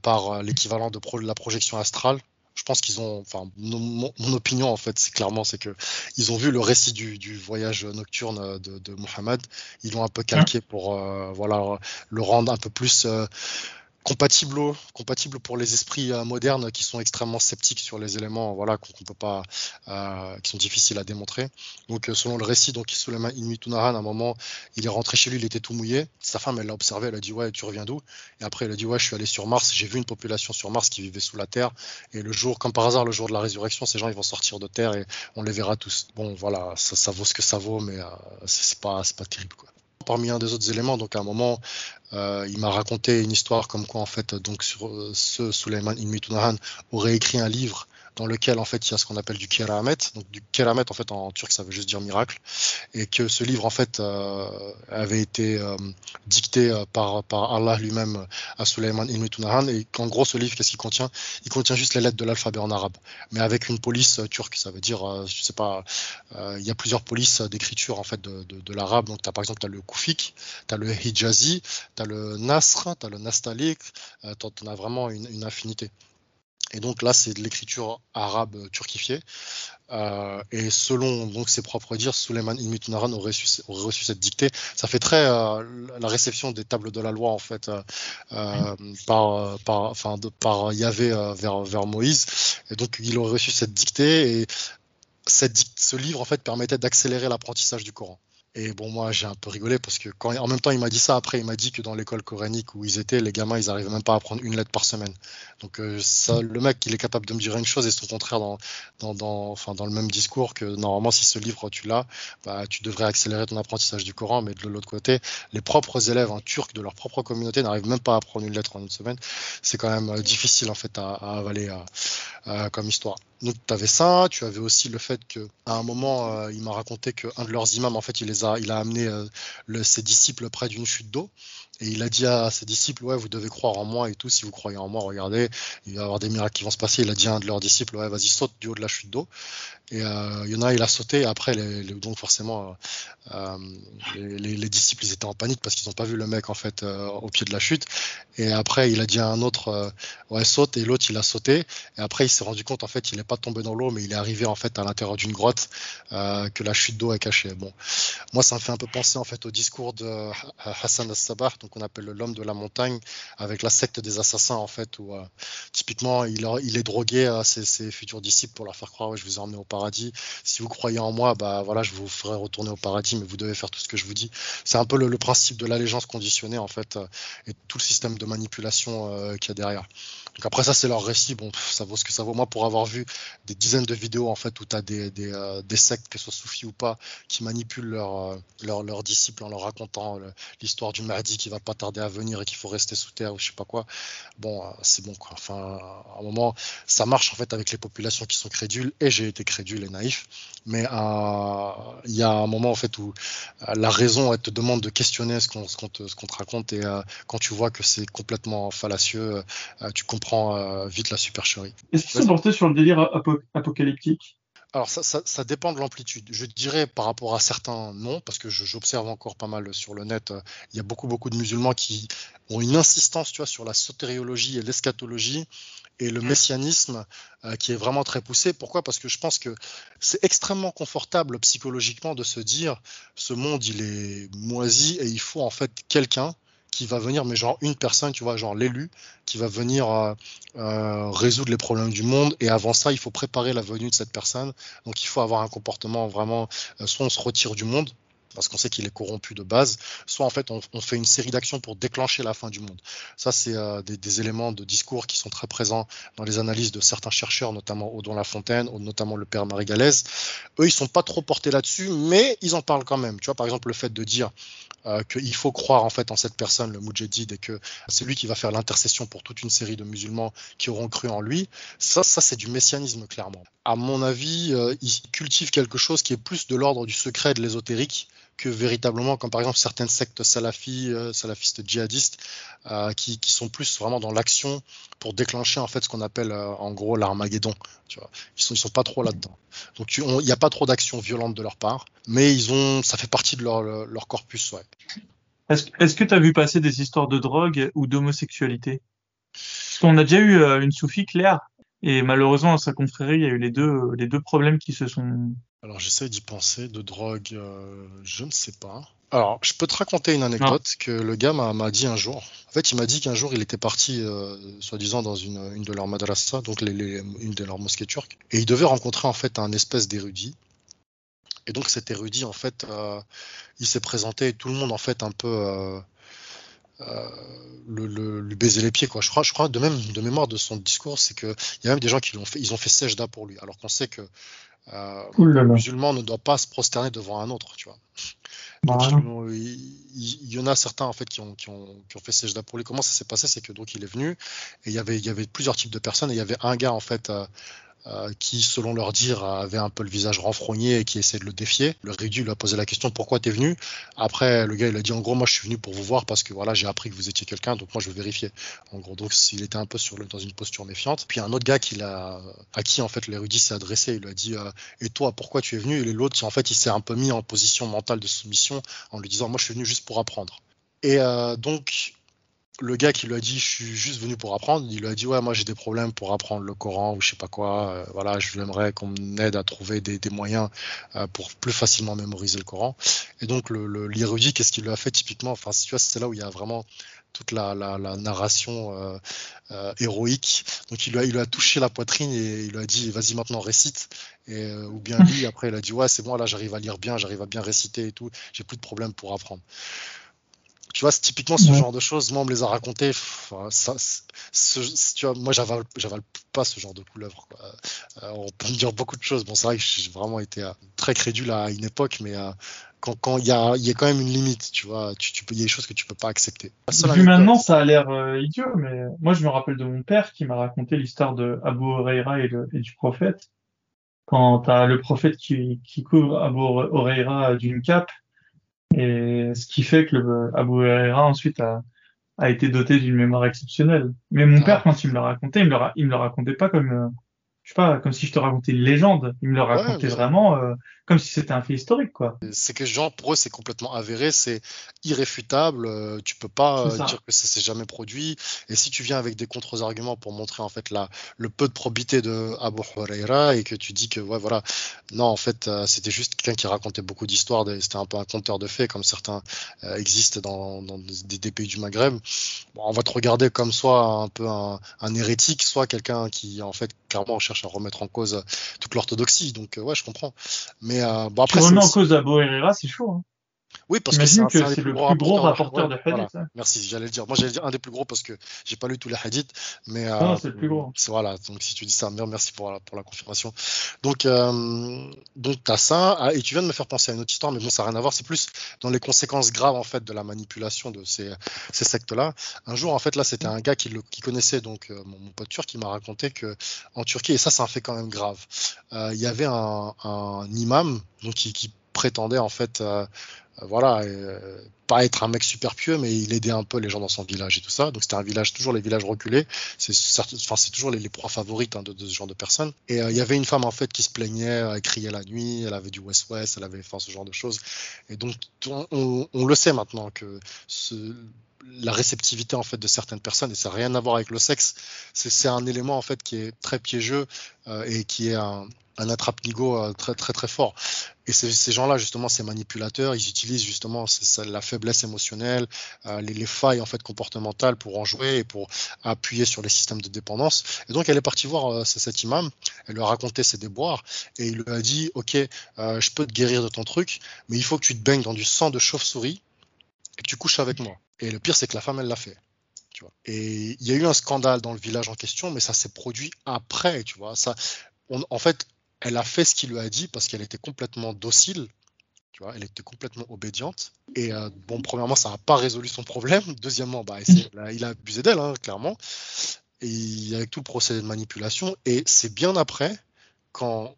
par l'équivalent de la projection astrale je pense qu'ils ont, enfin, mon, opinion en fait, c'est clairement, c'est que ils ont vu le récit du, voyage nocturne de, de Mohammed, ils l'ont un peu calqué pour, euh, voilà, le rendre un peu plus euh, compatible, pour les esprits euh, modernes qui sont extrêmement sceptiques sur les éléments voilà qu'on peut pas euh, qui sont difficiles à démontrer. Donc euh, selon le récit donc Suleiman Inuitunaran à un moment il est rentré chez lui il était tout mouillé. Sa femme elle l'a observé elle a dit ouais tu reviens d'où? Et après elle a dit ouais je suis allé sur Mars j'ai vu une population sur Mars qui vivait sous la terre. Et le jour comme par hasard le jour de la résurrection ces gens ils vont sortir de terre et on les verra tous. Bon voilà ça, ça vaut ce que ça vaut mais c'est pas pas terrible quoi Parmi un des autres éléments, donc à un moment, euh, il m'a raconté une histoire comme quoi en fait, donc sur euh, ce Suleiman Ilmitunahan aurait écrit un livre dans lequel en fait il y a ce qu'on appelle du keramet. Donc du keramet en fait en turc ça veut juste dire miracle, et que ce livre en fait euh, avait été euh, dicté euh, par, par Allah lui-même à Suleiman ibn Tunahan, et qu'en gros ce livre qu'est-ce qu'il contient? Il contient juste les lettres de l'alphabet en arabe, mais avec une police turque. Ça veut dire, je sais pas, il y a plusieurs polices d'écriture en fait de, l'arabe. Donc as, par exemple tu as le koufik, tu as le hijazi, tu as le nasr, tu as le nastalik, tu en as vraiment une, une infinité. Et donc là, c'est de l'écriture arabe turquifiée. Euh, et selon donc ses propres dires, Suleiman ibn aurait, aurait, reçu cette dictée. Ça fait très euh, la réception des tables de la loi en fait euh, par par enfin par Yahvé vers vers Moïse. Et donc il aurait reçu cette dictée et cette, ce livre en fait permettait d'accélérer l'apprentissage du Coran. Et bon, moi, j'ai un peu rigolé parce que quand, en même temps, il m'a dit ça. Après, il m'a dit que dans l'école coranique où ils étaient, les gamins, ils arrivaient même pas à apprendre une lettre par semaine. Donc, euh, ça, le mec, il est capable de me dire une chose et au contraire dans, dans, dans, enfin, dans le même discours que normalement, si ce livre tu l'as, bah, tu devrais accélérer ton apprentissage du Coran. Mais de l'autre côté, les propres élèves en turc de leur propre communauté n'arrivent même pas à apprendre une lettre en une semaine. C'est quand même euh, difficile en fait à, à avaler euh, comme histoire. Donc tu avais ça, tu avais aussi le fait que à un moment euh, il m'a raconté qu'un de leurs imams en fait il les a il amené euh, ses disciples près d'une chute d'eau et il a dit à ses disciples ouais vous devez croire en moi et tout. Si vous croyez en moi regardez il va y avoir des miracles qui vont se passer. Il a dit à un de leurs disciples ouais vas-y saute du haut de la chute d'eau. Et euh, il y en a il a sauté. Et après donc forcément euh, les, les, disciples ils étaient en panique parce qu'ils n'ont pas vu le mec en fait au pied de la chute. Et après il a dit à un autre ouais saute. Et l'autre il a sauté. Et après il s'est rendu compte en fait il est pas tombé dans l'eau, mais il est arrivé en fait à l'intérieur d'une grotte euh, que la chute d'eau est cachée. Bon, moi ça me fait un peu penser en fait au discours de Hassan al-Sabah, donc on appelle l'homme de la montagne, avec la secte des assassins en fait, où euh, typiquement il, est drogué à ses, futurs disciples pour leur faire croire ouais, je vous ai emmené au paradis paradis. Si vous croyez en moi, bah voilà, je vous ferai retourner au paradis, mais vous devez faire tout ce que je vous dis. C'est un peu le, principe de l'allégeance conditionnée en fait, euh, et tout le système de manipulation euh, qu'il y a derrière. Donc après ça, c'est leur récit. Bon, ça vaut ce que ça vaut. Moi, pour avoir vu des dizaines de vidéos en fait où tu as des, des, euh, sectes, que ce soit soufis ou pas, qui manipulent leurs leur, disciples en leur racontant l'histoire du Mahdi qui va pas tarder à venir et qu'il faut rester sous terre ou je sais pas quoi. Bon, c'est bon quoi. Enfin, à un moment, ça marche en fait avec les populations qui sont crédules et j'ai été crédule et naïf. Mais euh, il y a un moment en fait où euh, la raison elle te demande de questionner ce qu'on te, te, raconte et euh, quand tu vois que c'est complètement fallacieux, tu comprends vite la supercherie. Est-ce qu'ils sont portés sur le délire apocalyptique? Alors ça, ça, dépend de l'amplitude. Je dirais par rapport à certains non, parce que j'observe encore pas mal sur le net. Il y a beaucoup beaucoup de musulmans qui ont une insistance, tu vois, sur la sotériologie et l'eschatologie et le messianisme euh, qui est vraiment très poussé. Pourquoi? Parce que je pense que c'est extrêmement confortable psychologiquement de se dire ce monde il est moisi et il faut en fait quelqu'un qui va venir, mais genre une personne, tu vois, genre l'élu, qui va venir euh, euh, résoudre les problèmes du monde. Et avant ça, il faut préparer la venue de cette personne. Donc il faut avoir un comportement vraiment, soit on se retire du monde, parce qu'on sait qu'il est corrompu de base, soit en fait on, fait une série d'actions pour déclencher la fin du monde. Ça, c'est euh, des, éléments de discours qui sont très présents dans les analyses de certains chercheurs, notamment Audon Lafontaine, notamment le père Marie Galès. Eux, ils sont pas trop portés là-dessus, mais ils en parlent quand même. Tu vois, par exemple, le fait de dire euh, qu'il faut croire en fait en cette personne, le Moudjahid, et que c'est lui qui va faire l'intercession pour toute une série de musulmans qui auront cru en lui. Ça, ça c'est du messianisme clairement. À mon avis, euh, ils cultivent quelque chose qui est plus de l'ordre du secret, de l'ésotérique, que véritablement, comme par exemple certaines sectes salafis, euh, salafistes djihadistes, euh, qui, sont plus vraiment dans l'action pour déclencher en fait ce qu'on appelle euh, en gros l'armageddon. Tu vois, ils sont ils sont pas trop là-dedans. Donc il n'y a pas trop d'action violente de leur part, mais ils ont, ça fait partie de leur, corpus. Est-ce que tu as vu passer des histoires de drogue ou d'homosexualité? Parce qu'on a déjà eu une soufie claire et malheureusement, à sa confrérie, il y a eu les deux problèmes qui se sont alors j'essaie d'y penser, de drogue, euh, je ne sais pas. Alors, je peux te raconter une anecdote que le gars m'a dit un jour. En fait, il m'a dit qu'un jour, il était parti, euh, soi-disant, dans une, une de leurs madrasas, donc les, une de leurs mosquées turques, et il devait rencontrer en fait un espèce d'érudit. Et donc cet érudit, en fait, euh, il s'est présenté et tout le monde, en fait, un peu euh, le, le, lui baiser les pieds, quoi. Je crois, je crois de même de mémoire de son discours, c'est que il y a même des gens qui l'ont fait, ils ont fait sejda pour lui, alors qu'on sait que euh, le musulman ne doit pas se prosterner devant un autre, tu vois. Donc, il, y en a certains en fait qui ont, qui ont, qui ont fait Sejda pour lui. Comment ça s'est passé? C'est que donc il est venu et il y avait, il y avait plusieurs types de personnes et il y avait un gars en fait euh, qui, selon leur dire, avait un peu le visage renfrogné et qui essayait de le défier. Le lui a posé la question pourquoi t'es venu Après, le gars il a dit en gros moi je suis venu pour vous voir parce que voilà j'ai appris que vous étiez quelqu'un donc moi je veux vérifier. En gros donc il était un peu sur dans une posture méfiante. Puis un autre gars l'a à qui en fait l'érudit s'est adressé, il lui a dit euh, et toi pourquoi tu es venu? Et l'autre en fait il s'est un peu mis en position mentale de soumission en lui disant moi je suis venu juste pour apprendre. Et euh, donc le gars qui lui a dit je suis juste venu pour apprendre, il lui a dit ouais moi j'ai des problèmes pour apprendre le Coran ou je sais pas quoi, euh, voilà je aimerais qu'on m'aide à trouver des, moyens euh, pour plus facilement mémoriser le Coran. Et donc le l'érudit qu'est-ce qu'il lui a fait typiquement, enfin tu vois c'est là où il y a vraiment toute la, narration euh, héroïque. Donc il lui, a, touché la poitrine et il lui a dit vas-y maintenant récite. Et, ou bien lui après il a dit ouais c'est bon là j'arrive à lire bien, j'arrive à bien réciter et tout, j'ai plus de problème pour apprendre. Tu vois, c'est typiquement ce genre de choses. Moi, on me les a racontées. ça, tu vois, moi, j'avale, j'avale pas ce genre de couleuvre. Euh, on peut me dire beaucoup de choses. Bon, c'est vrai que j'ai vraiment été euh, très crédule à une époque, mais euh, quand il y a, y a quand même une limite, tu vois, tu, tu peux, il y a des choses que tu peux pas accepter. Vu maintenant, ça a l'air idiot, mais moi, je me rappelle de mon père qui m'a raconté l'histoire de Abu Huraira et, et, du prophète. Quand t'as le prophète qui, qui couvre Abu Huraira d'une cape et ce qui fait que le Abu Huraira ensuite a, a été doté d'une mémoire exceptionnelle. Mais mon père, quand il me l'a raconté, il me le, il me le racontait pas comme, euh, je sais pas, comme si je te racontais une légende. Il me le racontait vraiment euh, comme si c'était un fait historique, quoi. C'est que genre pour eux c'est complètement avéré, c'est irréfutable. Euh, tu peux pas euh, dire que ça s'est jamais produit. Et si tu viens avec des contre-arguments pour montrer en fait la le peu de probité de Abu Huraira et que tu dis que ouais voilà, non en fait euh, c'était juste quelqu'un qui racontait beaucoup d'histoires, c'était un peu un conteur de faits comme certains existent dans, dans des, des, pays du Maghreb. Bon, on va te regarder comme soit un peu un, un hérétique, soit quelqu'un qui en fait clairement, on cherche à remettre en cause toute l'orthodoxie. Donc, ouais, je comprends. Mais bon, après, remets en cause Abo Herrera, c'est chaud. Hein. Oui, parce que c'est le plus gros, rapporteur de hadiths. Hein. Merci, j'allais le dire. Moi, j'allais dire un des plus gros parce que j'ai pas lu tous les hadiths, mais non, c'est le plus gros. Voilà, donc si tu dis ça, merci pour la, pour la confirmation. Donc, euh, donc as ça, ah, et tu viens de me faire penser à une autre histoire, mais bon, ça n'a rien à voir. C'est plus dans les conséquences graves en fait de la manipulation de ces, ces sectes-là. Un jour, en fait, là, c'était un gars qui, le, qui connaissait donc euh, mon, pote turc qui m'a raconté que en Turquie, et ça, c'est un fait quand même grave. Euh, il y avait un, un imam donc qui, qui prétendait en fait euh, euh, voilà, euh, pas être un mec super pieux, mais il aidait un peu les gens dans son village et tout ça. Donc c'était un village, toujours les villages reculés. C'est enfin, toujours les, proies favorites hein, de, ce genre de personnes. Et il y avait une femme en fait qui se plaignait, elle criait la nuit, elle avait du West-West, elle avait enfin, ce genre de choses. Et donc on, on, le sait maintenant que ce, la réceptivité en fait de certaines personnes et ça n'a rien à voir avec le sexe c'est un élément en fait qui est très piégeux euh, et qui est un, un attrape-nigo euh, très très très fort. Et ces gens-là, justement, ces manipulateurs, ils utilisent justement la faiblesse émotionnelle, euh, les, failles en fait comportementales pour en jouer et pour appuyer sur les systèmes de dépendance. Et donc, elle est partie voir euh, cet imam, elle lui a raconté ses déboires et il lui a dit, ok, je peux te guérir de ton truc, mais il faut que tu te baignes dans du sang de chauve-souris tu couches avec moi. Et le pire, c'est que la femme, elle l'a fait. Et il y a eu un scandale dans le village en question, mais ça s'est produit après, tu vois. Ça, en fait, elle a fait ce qu'il lui a dit parce qu'elle était complètement docile. Tu vois, elle était complètement obédiente. Et euh, bon, premièrement, ça n'a pas résolu son problème. Deuxièmement, bah, il a abusé d'elle, hein, clairement. Et avec tout le procédé de manipulation. Et c'est bien après, quand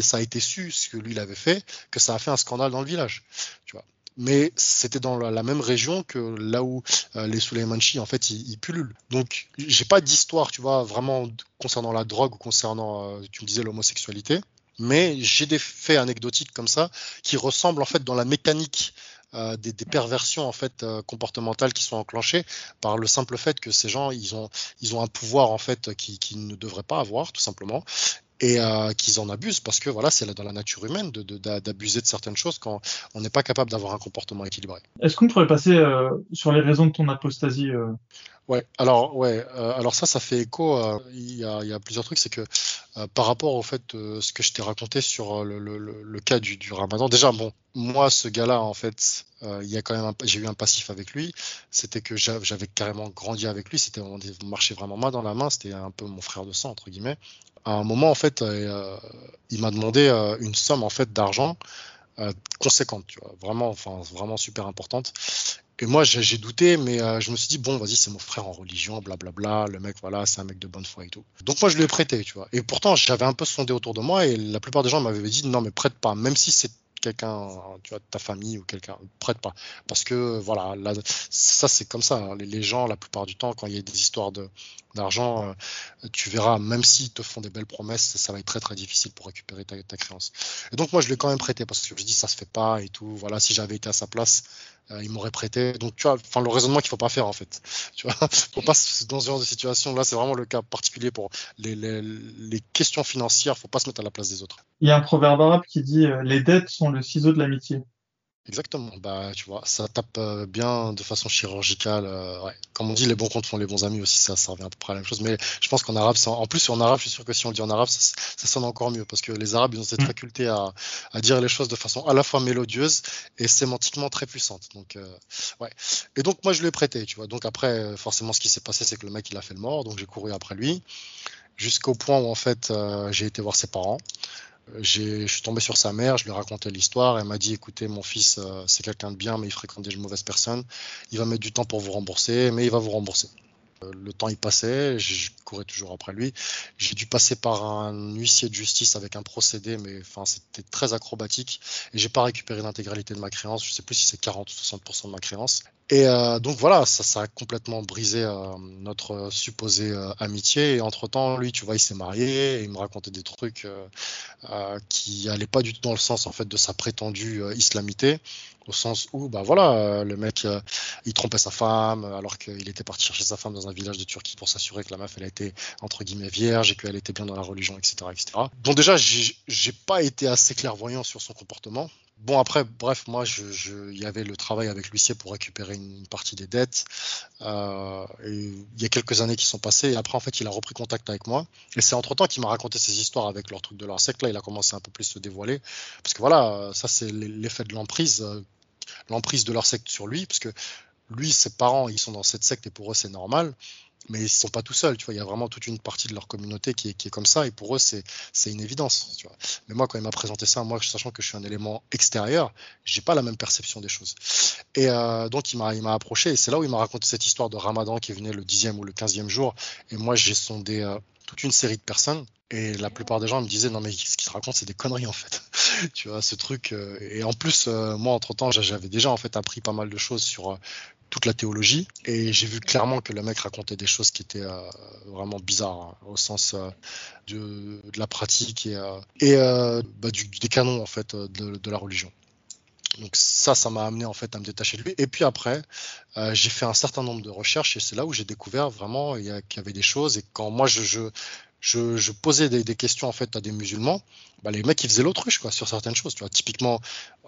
ça a été su ce que lui il avait fait, que ça a fait un scandale dans le village. Tu vois mais c'était dans la, même région que là où euh, les Suleimanchi en fait ils, pullulent. Donc j'ai pas d'histoire, tu vois, vraiment concernant la drogue ou concernant, euh, tu me disais l'homosexualité, mais j'ai des faits anecdotiques comme ça qui ressemblent en fait dans la mécanique euh, des, perversions en fait comportementales qui sont enclenchées par le simple fait que ces gens ils ont ils ont un pouvoir en fait qui ne devraient pas avoir tout simplement et euh, qu'ils en abusent parce que voilà, c'est dans la nature humaine d'abuser de, de, certaines choses quand on n'est pas capable d'avoir un comportement équilibré. Est-ce qu'on pourrait passer euh, sur les raisons de ton apostasie euh? Ouais, alors ouais, alors ça, ça fait écho. Il y, a, y, a, plusieurs trucs, c'est que par rapport au fait ce que je t'ai raconté sur le, le, le cas du, du, Ramadan, déjà bon, moi ce gars-là en fait, il y a quand même, j'ai eu un passif avec lui. C'était que j'avais carrément grandi avec lui. C'était on marchait vraiment main dans la main. C'était un peu mon frère de sang entre guillemets à un moment, en fait, euh, il m'a demandé euh, une somme en fait d'argent euh, conséquente, tu vois, vraiment, enfin, vraiment super importante. Et moi, j'ai douté, mais je me suis dit, bon, vas-y, c'est mon frère en religion, blablabla, le mec, voilà, c'est un mec de bonne foi et tout. Donc moi, je lui ai prêté, tu vois. Et pourtant, j'avais un peu sondé autour de moi, et la plupart des gens m'avaient dit, non, mais prête pas, même si c'est quelqu'un, tu vois, de ta famille ou quelqu'un, prête pas. Parce que voilà, là, ça c'est comme ça. Hein. Les, gens, la plupart du temps, quand il y a des histoires de d'argent, euh, tu verras, même s'ils te font des belles promesses, ça va être très très difficile pour récupérer ta, ta créance. Et donc moi, je l'ai quand même prêté parce que je dis ça se fait pas et tout. Voilà, si j'avais été à sa place, euh, il m'aurait prêté. Donc tu vois, enfin le raisonnement qu'il faut pas faire en fait. Tu vois, faut pas dans ce genre de situation là, c'est vraiment le cas particulier pour les, les, les questions financières. Faut pas se mettre à la place des autres. Il y a un proverbe arabe qui dit euh, les dettes sont le ciseau de l'amitié. Exactement, bah tu vois, ça tape euh, bien de façon chirurgicale. Euh, ouais. Comme on dit, les bons comptes font les bons amis aussi, ça, ça revient à peu près à la même chose. Mais je pense qu'en arabe, en plus en arabe, je suis sûr que si on le dit en arabe, ça, sonne encore mieux parce que les arabes ils ont cette mm. faculté à, à, dire les choses de façon à la fois mélodieuse et sémantiquement très puissante. Donc ouais. Et donc moi je lui ai prêté, tu vois. Donc après, forcément, ce qui s'est passé, c'est que le mec il a fait le mort, donc j'ai couru après lui jusqu'au point où en fait j'ai été voir ses parents je suis tombé sur sa mère, je lui ai raconté l'histoire. Elle m'a dit écoutez, mon fils, euh, c'est quelqu'un de bien, mais il fréquente des mauvaises personnes. Il va mettre du temps pour vous rembourser, mais il va vous rembourser. Euh, le temps il passait, je courais toujours après lui. J'ai dû passer par un huissier de justice avec un procédé, mais c'était très acrobatique et j'ai pas récupéré l'intégralité de ma créance. Je sais plus si c'est 40 ou 60% de ma créance. Et euh, donc voilà, ça, ça a complètement brisé euh, notre supposée euh, amitié. Et entre temps, lui, tu vois, il s'est marié et il me racontait des trucs qui allaient pas du tout dans le sens en fait de sa prétendue islamité, au sens où, bah voilà, le mec, il trompait sa femme alors qu'il était parti chercher sa femme dans un village de Turquie pour s'assurer que la meuf elle était entre guillemets vierge et qu'elle était bien dans la religion, etc., etc. Bon déjà, j'ai pas été assez clairvoyant sur son comportement Bon, après, bref, moi, je, je, il y avait le travail avec l'huissier pour récupérer une, partie des dettes. Euh, il y a quelques années qui sont passées. Et après, en fait, il a repris contact avec moi. Et c'est entre-temps qu'il m'a raconté ses histoires avec leur truc de leur secte. Là, il a commencé un peu plus à se dévoiler. Parce que voilà, ça, c'est l'effet de l'emprise. Euh, l'emprise de leur secte sur lui. Parce que lui, ses parents, ils sont dans cette secte et pour eux, c'est normal mais ils sont pas tout seuls, tu vois. Il y a vraiment toute une partie de leur communauté qui est, qui est comme ça, et pour eux, c'est, une évidence. Mais moi, quand il m'a présenté ça, moi, sachant que je suis un élément extérieur, j'ai pas la même perception des choses. Et euh, donc, il m'a, approché, et c'est là où il m'a raconté cette histoire de Ramadan qui venait le dixième ou le quinzième jour. Et moi, j'ai sondé euh, toute une série de personnes, et la plupart des gens me disaient non mais ce qu'il se raconte, c'est des conneries en fait. tu vois, ce truc. Euh, et en plus, moi, entre temps, j'avais déjà en fait appris pas mal de choses sur toute la théologie et j'ai vu clairement que le mec racontait des choses qui étaient euh, vraiment bizarres hein, au sens euh, de, la pratique et, euh, bah, du, des canons en fait de, la religion. Donc ça, ça m'a amené en fait à me détacher de lui. Et puis après, j'ai fait un certain nombre de recherches et c'est là où j'ai découvert vraiment qu'il y, avait des choses. Et quand moi je, je, je, posais des, questions en fait à des musulmans, bah, les mecs ils faisaient l'autruche quoi sur certaines choses. Tu vois, typiquement,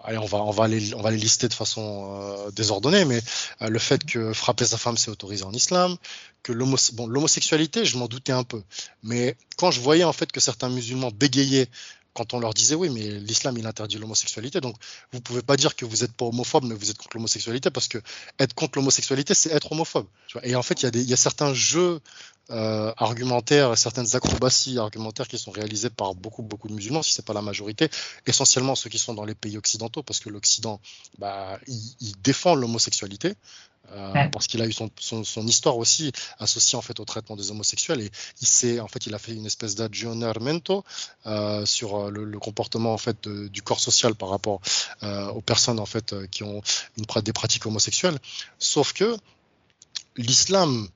allez, on va on va les on va les lister de façon euh, désordonnée, mais euh, le fait que frapper sa femme c'est autorisé en islam, que l'homosexualité, bon, je m'en doutais un peu, mais quand je voyais en fait que certains musulmans bégayaient quand on leur disait oui, mais l'islam il interdit l'homosexualité, donc vous pouvez pas dire que vous êtes pas homophobe, mais vous êtes contre l'homosexualité parce que être contre l'homosexualité c'est être homophobe. Et en fait, il y y a certains jeux euh, argumentaires, certaines acrobaties argumentaires qui sont réalisées par beaucoup beaucoup de musulmans, si c'est pas la majorité, essentiellement ceux qui sont dans les pays occidentaux, parce que l'Occident, bah, il, il défend l'homosexualité. Euh, parce qu'il a eu son, son, son, histoire aussi associée en fait au traitement des homosexuels et il s'est en fait il a fait une espèce d'aggiornamento euh, sur euh, le, le, comportement en fait de, du corps social par rapport euh, aux personnes en fait qui ont une, des pratiques homosexuelles sauf que l'islam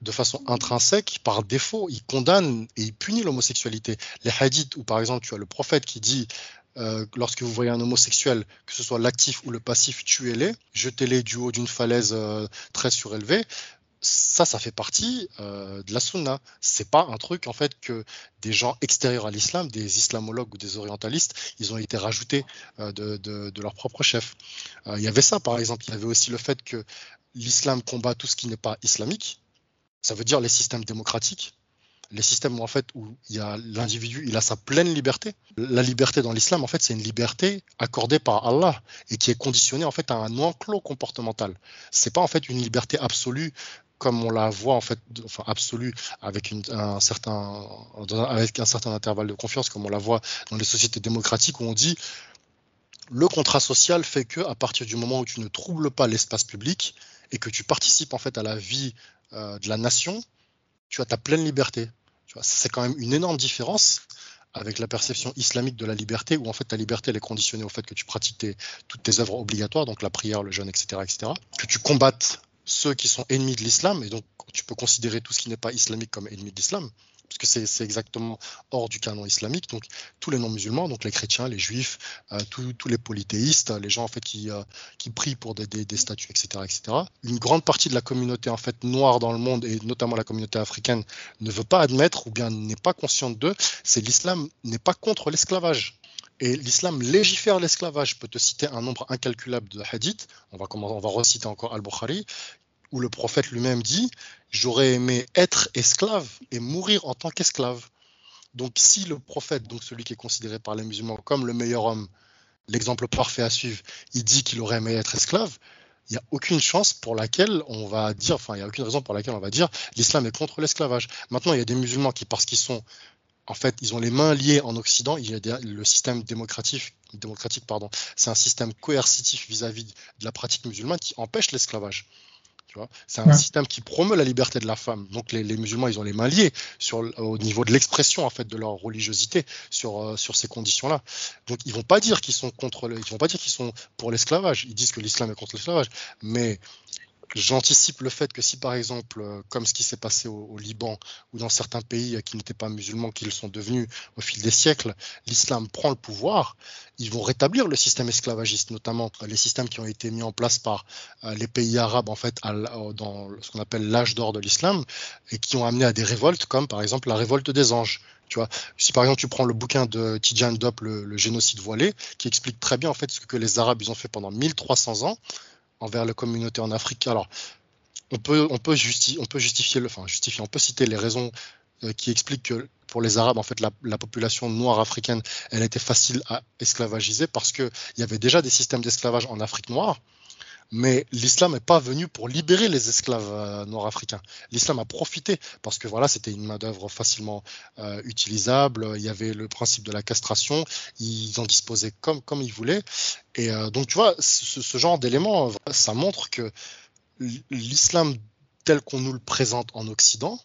de façon intrinsèque, par défaut, il condamne et il punit l'homosexualité. Les hadiths où, par exemple, tu as le prophète qui dit euh, lorsque vous voyez un homosexuel, que ce soit l'actif ou le passif, tuez-les, jetez-les du haut d'une falaise euh, très surélevée. Ça, ça fait partie euh, de la sunna. C'est pas un truc en fait que des gens extérieurs à l'islam, des islamologues ou des orientalistes, ils ont été rajoutés de, leur propre chef. Il y avait ça, par exemple. Il y avait aussi le fait que l'islam combat tout ce qui n'est pas islamique. Ça veut dire les systèmes démocratiques les systèmes où en fait où il y a l'individu, il a sa pleine liberté. La liberté dans l'islam, en fait, c'est une liberté accordée par Allah et qui est conditionnée en fait à un enclos comportemental. C'est pas en fait une liberté absolue comme on la voit en fait, enfin absolue avec un certain avec un certain intervalle de confiance, comme on la voit dans les sociétés démocratiques où on dit le contrat social fait que à partir du moment où tu ne troubles pas l'espace public et que tu participes en fait à la vie euh, de la nation, tu as ta pleine liberté. C'est quand même une énorme différence avec la perception islamique de la liberté, où en fait ta liberté est conditionnée au fait que tu pratiques tes, toutes tes œuvres obligatoires, donc la prière, le jeûne, etc., etc., que tu combattes ceux qui sont ennemis de l'islam, et donc tu peux considérer tout ce qui n'est pas islamique comme ennemi de l'islam, parce que c'est exactement hors du canon islamique. Donc tous les non-musulmans, donc les chrétiens, les juifs, euh, tous les polythéistes, les gens en fait qui, euh, prient pour des, des, des, statues, etc., etc. Une grande partie de la communauté en fait noire dans le monde et notamment la communauté africaine ne veut pas admettre ou bien n'est pas consciente d'eux. C'est l'islam n'est pas contre l'esclavage. Et l'islam légifère l'esclavage. Je peux te citer un nombre incalculable de hadiths. On va, on va reciter encore Al-Bukhari, où le prophète lui-même dit J'aurais aimé être esclave et mourir en tant qu'esclave. Donc, si le prophète, donc celui qui est considéré par les musulmans comme le meilleur homme, l'exemple parfait à suivre, il dit qu'il aurait aimé être esclave, il n'y a aucune chance pour laquelle on va dire, enfin, il n'y a aucune raison pour laquelle on va dire l'islam est contre l'esclavage. Maintenant, il y a des musulmans qui, parce qu'ils sont, en fait, ils ont les mains liées en Occident, il y a le système démocratique, c'est un système coercitif vis-à-vis -vis de la pratique musulmane qui empêche l'esclavage. C'est un ouais. système qui promeut la liberté de la femme. Donc les, les, musulmans, ils ont les mains liées sur, au niveau de l'expression en fait de leur religiosité sur, euh, sur ces conditions-là. Donc ils vont pas dire qu'ils sont contre, le, ils vont pas dire qu'ils sont pour l'esclavage. Ils disent que l'islam est contre l'esclavage, mais j'anticipe le fait que si par exemple, euh, comme ce qui s'est passé au, Liban ou dans certains pays qui n'étaient pas musulmans, qu'ils sont devenus au fil des siècles, l'islam prend le pouvoir, ils vont rétablir le système esclavagiste, notamment les systèmes qui ont été mis en place par euh, les pays arabes en fait dans ce qu'on appelle l'âge d'or de l'islam et qui ont amené à des révoltes comme par exemple la révolte des anges. Tu vois, si par exemple tu prends le bouquin de Tidjane Dop, le, génocide voilé, qui explique très bien en fait ce que les Arabes ils ont fait pendant 1300 ans, envers la communauté en Afrique. Alors, on peut, on peut, on peut justifier, enfin, justifier, on peut citer les raisons euh, qui expliquent que pour les Arabes, en fait, la, population noire africaine, elle était facile à esclavagiser parce qu'il y avait déjà des systèmes d'esclavage en Afrique noire. Mais l'islam n'est pas venu pour libérer les esclaves euh, noirs africains. L'islam a profité parce que voilà, c'était une main-d'œuvre facilement euh, utilisable. Il y avait le principe de la castration. Ils en disposaient comme, comme ils voulaient. Et euh, donc, tu vois, ce, genre d'éléments, ça montre que l'islam tel qu'on nous le présente en Occident,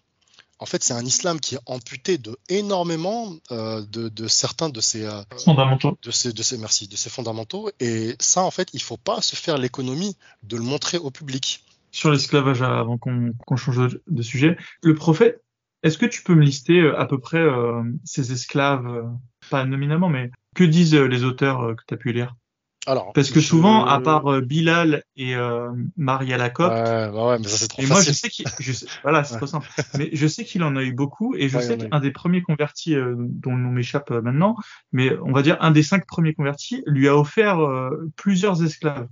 en fait, c'est un islam qui est amputé de énormément euh, de, certains de ses euh, fondamentaux. De ses, de ses, merci, de ses fondamentaux. Et ça, en fait, il faut pas se faire l'économie de le montrer au public. Sur l'esclavage, avant qu'on change de, sujet, le prophète, est-ce que tu peux me lister euh, à peu près ces esclaves, pas nominalement, mais que disent les auteurs que tu as pu lire? Parce que souvent, à part euh, Bilal et euh, Maria Lacoste, ouais, bah ouais, mais ça c'est trop et moi je sais qu'il, voilà, c'est trop simple. Mais je sais qu'il en a eu beaucoup, et je sais qu'un des premiers convertis euh, dont le nom m'échappe euh, maintenant, mais on va dire un des cinq premiers convertis, lui a offert plusieurs esclaves.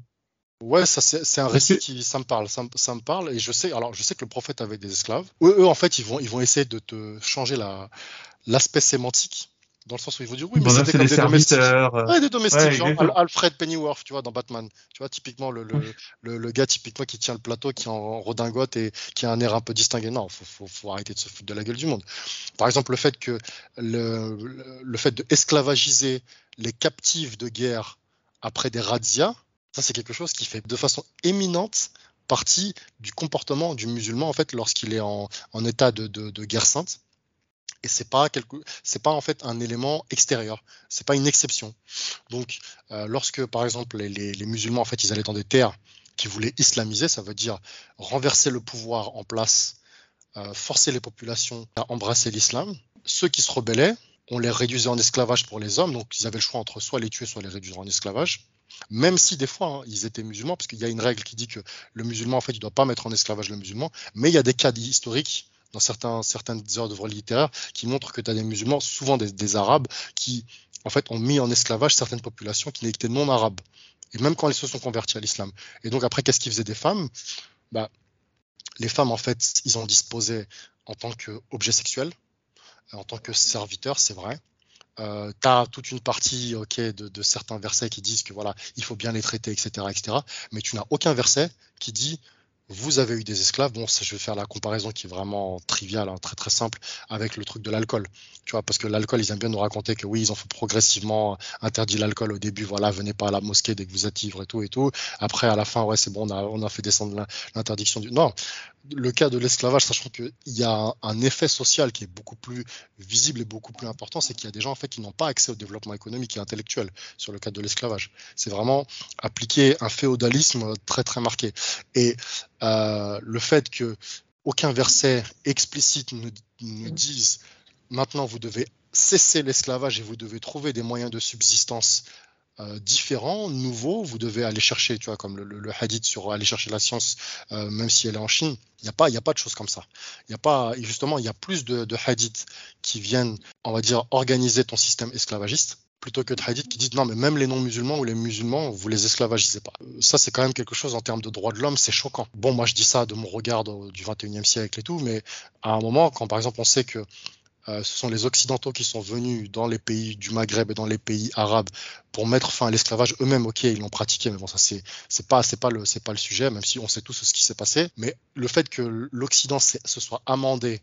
Ouais, ça c'est un récit qui ça me parle, ça, ça, me parle, et je sais, alors je sais que le prophète avait des esclaves. Eux, eux en fait, ils vont ils vont essayer de te changer la l'aspect sémantique dans le sens où ils vont dire oui, mais c'était comme des, domestiques. Euh, ouais, des domestiques, genre Alfred Pennyworth, tu vois, dans Batman. Tu vois, typiquement, le, le, le, gars typiquement qui tient le plateau, qui est en redingote et qui a un air un peu distingué. Non, faut, faut, faut arrêter de se foutre de la gueule du monde. Par exemple, le fait que le, le fait de esclavagiser les captifs de guerre après des razzias, ça c'est quelque chose qui fait de façon éminente partie du comportement du musulman en fait lorsqu'il est en, en état de, de, de guerre sainte et c'est pas quelque c'est pas en fait un élément extérieur. C'est pas une exception. Donc euh, lorsque par exemple les, musulmans en fait ils allaient dans des terres qui voulaient islamiser ça veut dire renverser le pouvoir en place euh, forcer les populations à embrasser l'islam ceux qui se rebellaient on les réduisait en esclavage pour les hommes. Donc ils avaient le choix entre soit les tuer soit les réduire en esclavage. Même si des fois hein, ils étaient musulmans, parce qu'il y a une règle qui dit que le musulman en fait il doit pas mettre en esclavage le musulman, mais il y a des cas historiques dans certains, certaines œuvres littéraires qui montrent que tu as des musulmans, souvent des, arabes, qui en fait ont mis en esclavage certaines populations qui n'étaient non arabes. Et même quand elles se sont converties à l'islam. Et donc après, qu'est-ce qu'ils faisaient des femmes? Bah, Les femmes, en fait, ils ont disposé en tant qu'objet sexuel, en tant que serviteur, c'est vrai. Euh, tu as toute une partie de, de, certains versets qui disent que voilà il faut bien les traiter etc etc mais tu n'as aucun verset qui dit vous avez eu des esclaves. Bon, je vais faire la comparaison qui est vraiment triviale, hein, très très simple, avec le truc de l'alcool. Tu vois, parce que l'alcool, ils aiment bien nous raconter que oui, ils ont fait progressivement interdit l'alcool au début. Voilà, venez pas à la mosquée dès que vous êtes ivre et tout et tout. Après, à la fin, ouais, c'est bon, on a, on a fait descendre l'interdiction du. Non, le cas de l'esclavage, sachant qu'il y a un, effet social qui est beaucoup plus visible et beaucoup plus important, c'est qu'il y a des gens en fait qui n'ont pas accès au développement économique et intellectuel sur le cas de l'esclavage. C'est vraiment appliquer un féodalisme très très marqué. Et euh, le fait que aucun verset explicite ne, ne dise maintenant vous devez cesser l'esclavage et vous devez trouver des moyens de subsistance euh, différents, nouveaux. Vous devez aller chercher, tu vois, comme le, hadith sur aller chercher la science, euh, même si elle est en Chine. Il n'y a pas, a pas de choses comme ça. Il y a pas, justement, il y a plus de, hadiths qui viennent, on va dire, organiser ton système esclavagiste plutôt que de hadiths qui disent non mais même les non-musulmans ou les musulmans vous les esclavagisez pas. Ça c'est quand même quelque chose en termes de droits de l'homme, c'est choquant. Bon moi je dis ça de mon regard du 21e siècle et tout, mais à un moment quand par exemple on sait que euh, ce sont les Occidentaux qui sont venus dans les pays du Maghreb et dans les pays arabes pour mettre fin à l'esclavage. Eux-mêmes, ok, ils l'ont pratiqué, mais bon, ça c'est c'est pas c'est pas le c'est pas le sujet, même si on sait tous ce qui s'est passé. Mais le fait que l'Occident se soit amendé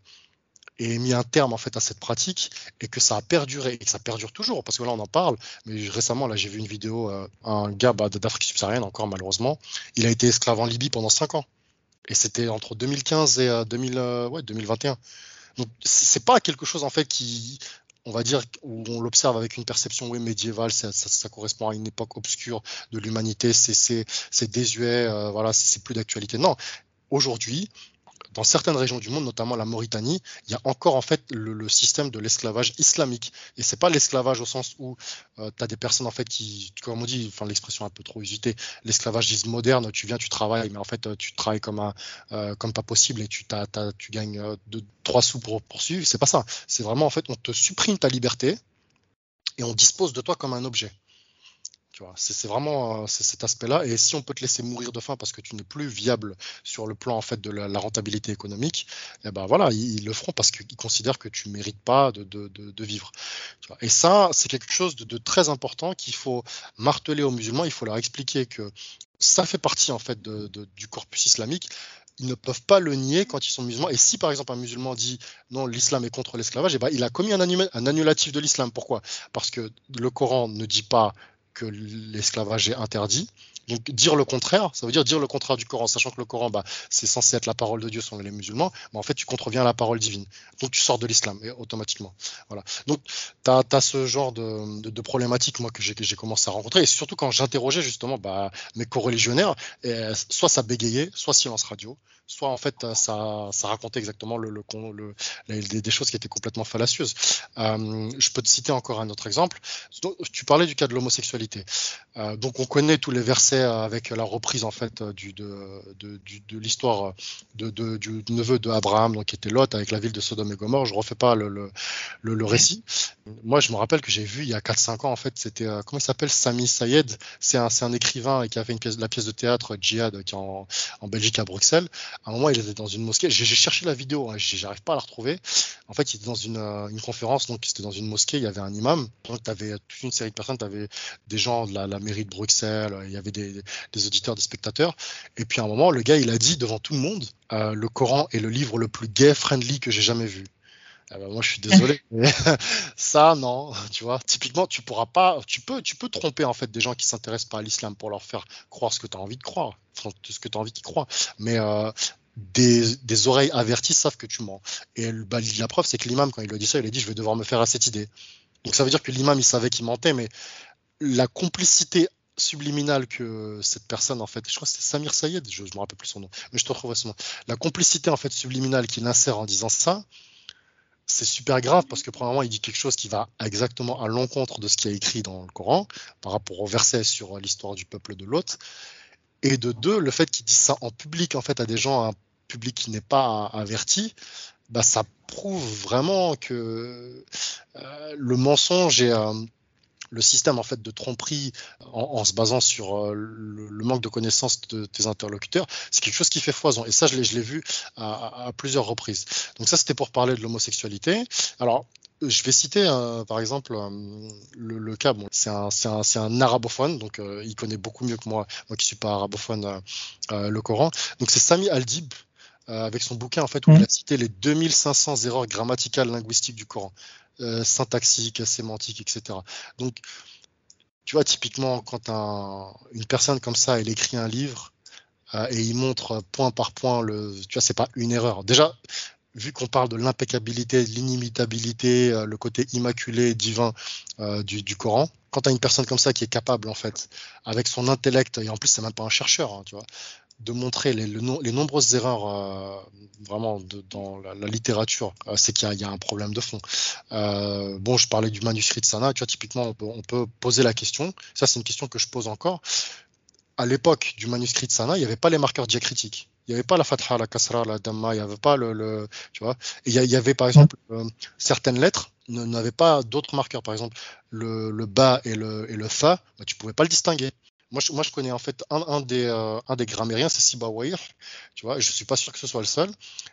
et mis un terme en fait à cette pratique et que ça a perduré et que ça perdure toujours parce que là on en parle mais récemment là j'ai vu une vidéo euh, un gars bah, d'Afrique subsaharienne encore malheureusement il a été esclave en Libye pendant 5 ans et c'était entre 2015 et 2000, euh, 2021 donc c'est pas quelque chose en fait qui on va dire, où on l'observe avec une perception médiévale, ça, ça, correspond à une époque obscure de l'humanité, c'est désuet, euh, voilà, c'est plus d'actualité. Non, aujourd'hui, dans certaines régions du monde, notamment la Mauritanie, il y a encore en fait le, système de l'esclavage islamique. Et c'est pas l'esclavage au sens où euh, tu as des personnes en fait qui, comme on dit, enfin l'expression un peu trop usitée, l'esclavage moderne, tu viens, tu travailles, mais en fait tu travailles comme un, euh, comme pas possible et tu, tu gagnes euh, de, trois sous pour poursuivre. C'est pas ça. C'est vraiment en fait on te supprime ta liberté et on dispose de toi comme un objet. C'est vraiment euh, cet aspect-là. Et si on peut te laisser mourir de faim parce que tu n'es plus viable sur le plan en fait de la, rentabilité économique, eh ben voilà, ils, le feront parce qu'ils considèrent que tu mérites pas de, vivre. Et ça, c'est quelque chose de, très important qu'il faut marteler aux musulmans. Il faut leur expliquer que ça fait partie en fait du corpus islamique ils ne peuvent pas le nier quand ils sont musulmans. Et si par exemple un musulman dit non, l'islam est contre l'esclavage, eh ben, il a commis un, un annulatif de l'islam. Pourquoi? Parce que le Coran ne dit pas que l'esclavage est interdit. Donc dire le contraire, ça veut dire dire le contraire du Coran, sachant que le Coran, bah, c'est censé être la parole de Dieu selon les musulmans, mais en fait tu contreviens à la parole divine. Donc tu sors de l'islam automatiquement. Voilà. Donc tu as, ce genre de, de, problématique moi que j'ai commencé à rencontrer, et surtout quand j'interrogeais justement bah, mes co-religionnaires, soit ça bégayait, soit silence radio, soit en fait ça, racontait exactement des, choses qui étaient complètement fallacieuses. Euh, je peux te citer encore un autre exemple. Tu parlais du cas de l'homosexualité. Euh, donc on connaît tous les versets avec la reprise en fait de, l'histoire du neveu de Abraham, donc qui était Lot avec la ville de Sodome et Gomorre. Je refais pas le, récit. Moi, je me rappelle que j'ai vu il y a 4-5 ans en fait, c'était euh, comment il s'appelle? Sami Sayed. C'est un, un écrivain qui a fait la pièce de théâtre Djihad qui en Belgique à Bruxelles. À un moment, il était dans une mosquée. J'ai cherché la vidéo, hein, j'arrive pas à la retrouver. En fait, il était dans une, euh, une conférence, donc c'était dans une mosquée. Il y avait un imam. Donc, tu avais toute une série de personnes. Tu avais des gens de la, la mairie de Bruxelles. Il y avait des, des, auditeurs, des spectateurs. Et puis à un moment, le gars, il a dit devant tout le monde, euh, le Coran est le livre le plus gay-friendly que j'ai jamais vu. Ah bah, moi, je suis désolé, mais ça, non, tu vois. Typiquement, tu pourras pas, tu peux, tu peux tromper en fait des gens qui s'intéressent pas à l'islam pour leur faire croire ce que tu as envie de croire, ce que tu as envie qu'ils croient. Mais euh, des, oreilles averties savent que tu mens. Et la preuve, c'est que l'imam, quand il a dit ça, il a dit, je vais devoir me faire à cette idée. Donc ça veut dire que l'imam, il savait qu'il mentait, mais la complicité subliminale que cette personne, en fait, je crois que c'était Samir Sayed, je ne me rappelle plus son nom, mais je te retrouverai son nom. La complicité, en fait, subliminale qu'il insère en disant ça, c'est super grave parce que premièrement, il dit quelque chose qui va exactement à l'encontre de ce qui est écrit dans le Coran par rapport au verset sur l'histoire du peuple de l'autre. Et de deux, le fait qu'il dise ça en public, en fait, à des gens, un public qui n'est pas averti, bah, ça prouve vraiment que euh, le mensonge est, euh, le système en fait de tromperie en, se basant sur euh, le, manque de connaissances de tes interlocuteurs, c'est quelque chose qui fait foison. Et ça, je l'ai vu à, plusieurs reprises. Donc ça, c'était pour parler de l'homosexualité. Alors, je vais citer euh, par exemple euh, le, cas, bon, c'est un, un, un, arabophone, donc il connaît beaucoup mieux que moi, moi qui suis pas arabophone, le Coran. Donc c'est Sami Aldib, avec son bouquin en fait où il a mmh. cité les 2500 erreurs grammaticales linguistiques du Coran. Euh, syntaxique, sémantique, etc. Donc, tu vois, typiquement, quand une personne comme ça, elle écrit un livre euh, et il montre point par point le, tu vois, c'est pas une erreur. Déjà, vu qu'on parle de l'impeccabilité, de l'inimitabilité, euh, le côté immaculé, divin du, du, Coran, quand tu as une personne comme ça qui est capable, en fait, avec son intellect, et en plus, c'est même pas un chercheur, hein, tu vois, de montrer les, nombreuses erreurs euh, vraiment dans la, littérature, euh, c'est qu'il y, a un problème de fond. Euh, bon, je parlais du manuscrit de Sana, tu vois, typiquement, on peut, on peut poser la question, ça c'est une question que je pose encore. À l'époque du manuscrit de Sana, il n'y avait pas les marqueurs diacritiques. Il n'y avait pas la fatha, la kasra, la damma, il n'y avait pas le, tu vois. Il y, avait par exemple euh, certaines lettres n'avaient pas d'autres marqueurs. Par exemple, le, le bas et le, et le fa, bah, tu pouvais pas le distinguer. Moi je, moi, je connais en fait un, un des, euh, un des grammairiens, c'est Sibawayh, tu vois, je suis pas sûr que ce soit le seul,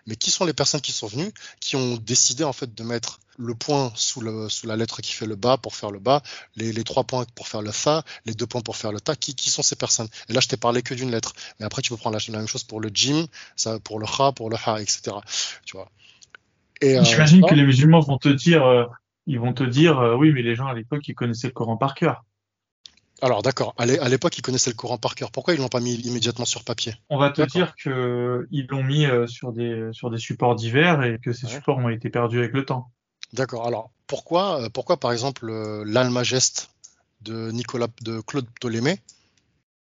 mais qui sont les personnes qui sont venues, qui ont décidé en fait de mettre le point sous, le, sous la lettre qui fait le bas pour faire le bas, les, les trois points pour faire le fa, les deux points pour faire le ta, qui, qui sont ces personnes? Et là, je t'ai parlé que d'une lettre, mais après, tu peux prendre la, même chose pour le jim, ça, pour le kha, pour le ha, etc. Tu vois. Euh, J'imagine que les musulmans vont te dire, euh, ils vont te dire, oui, mais les gens à l'époque, ils connaissaient le Coran par cœur. Alors d'accord, à l'époque ils connaissaient le Coran par cœur. Pourquoi ils l'ont pas mis immédiatement sur papier? On va te dire que ils l'ont mis euh, sur des sur des supports divers et que ces supports ont été perdus avec le temps. D'accord. Alors pourquoi, pourquoi par exemple l'Almageste de Nicolas de Claude Ptolémée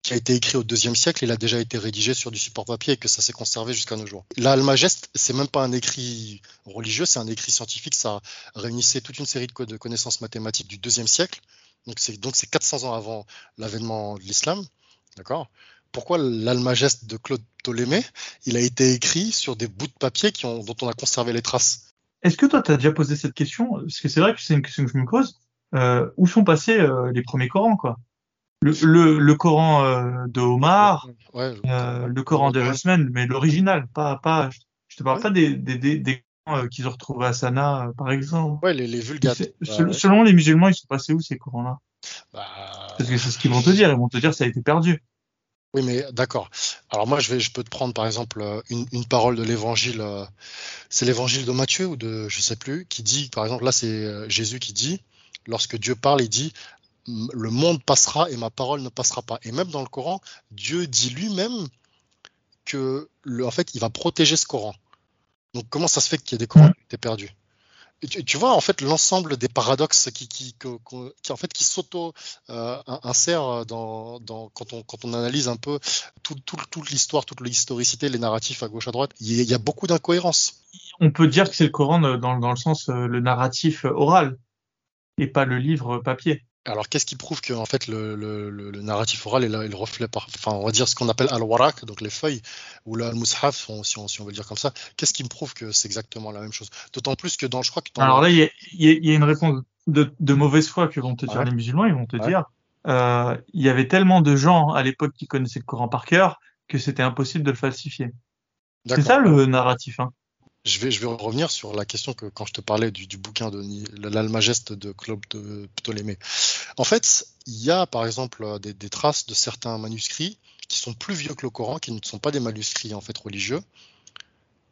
qui a été écrit au deuxième siècle, il a déjà été rédigé sur du support papier et que ça s'est conservé jusqu'à nos jours? L'Almageste, c'est même pas un écrit religieux, c'est un écrit scientifique. Ça réunissait toute une série de, connaissances mathématiques du deuxième siècle. Donc c'est donc c'est 400 ans avant l'avènement de l'islam, d'accord? Pourquoi l'Almageste de Claude Ptolémée, il a été écrit sur des bouts de papier qui ont, dont on a conservé les traces? Est-ce que toi, tu as déjà posé cette question? Parce que c'est vrai que c'est une question que je me pose. Euh, où sont passés euh, les premiers Corans, quoi? Le, le, le, Coran euh, de Omar, le Coran de Rasman, mais l'original, pas, pas, je te parle pas des, des, des, des qu'ils ont retrouvés à Sana, par exemple. Ouais, les, les vulgates. Bah, selon les musulmans, ils sont passés où ces Corans-là bah... Parce que c'est ce qu'ils vont te dire, ils vont te dire ça a été perdu. Oui, mais d'accord. Alors moi, je vais, je peux te prendre par exemple une, une parole de l'évangile. c'est l'évangile de Matthieu ou de, je sais plus, qui dit, par exemple, là, c'est Jésus qui dit, lorsque Dieu parle, il dit, le monde passera et ma parole ne passera pas. Et même dans le Coran, Dieu dit lui-même que, le, en fait, il va protéger ce Coran. Donc, comment ça se fait qu'il y ait des Corans qui étaient perdus tu, vois, en fait, l'ensemble des paradoxes qui, qui, qui, en fait, qui s'auto euh, insèrent dans, dans, quand, on, quand on analyse un peu toute tout, l'histoire, toute l'historicité, les narratifs à gauche à droite, il y, a beaucoup d'incohérences. On peut dire que c'est le Coran dans, dans le sens euh, le narratif oral et pas le livre papier. Alors, qu'est-ce qui prouve que en fait le, le, le, narratif oral est le reflet, par, enfin, on va dire ce qu'on appelle al-warak, donc les feuilles, ou le al-mushaf, si on, si on veut le dire comme ça. Qu'est-ce qui me prouve que c'est exactement la même chose? D'autant plus que dans, je crois que Alors là, il y a, y a, une réponse de, de, mauvaise foi que vont te dire les musulmans. Ils vont te dire, euh, il y avait tellement de gens à l'époque qui connaissaient le Coran par cœur que c'était impossible de le falsifier. C'est ça le narratif. Hein? Je vais, je vais revenir sur la question que quand je te parlais du, du bouquin de l'Almageste de Claude de Ptolémée. En fait, il y a par exemple des, des, traces de certains manuscrits qui sont plus vieux que le Coran, qui ne sont pas des manuscrits en fait religieux,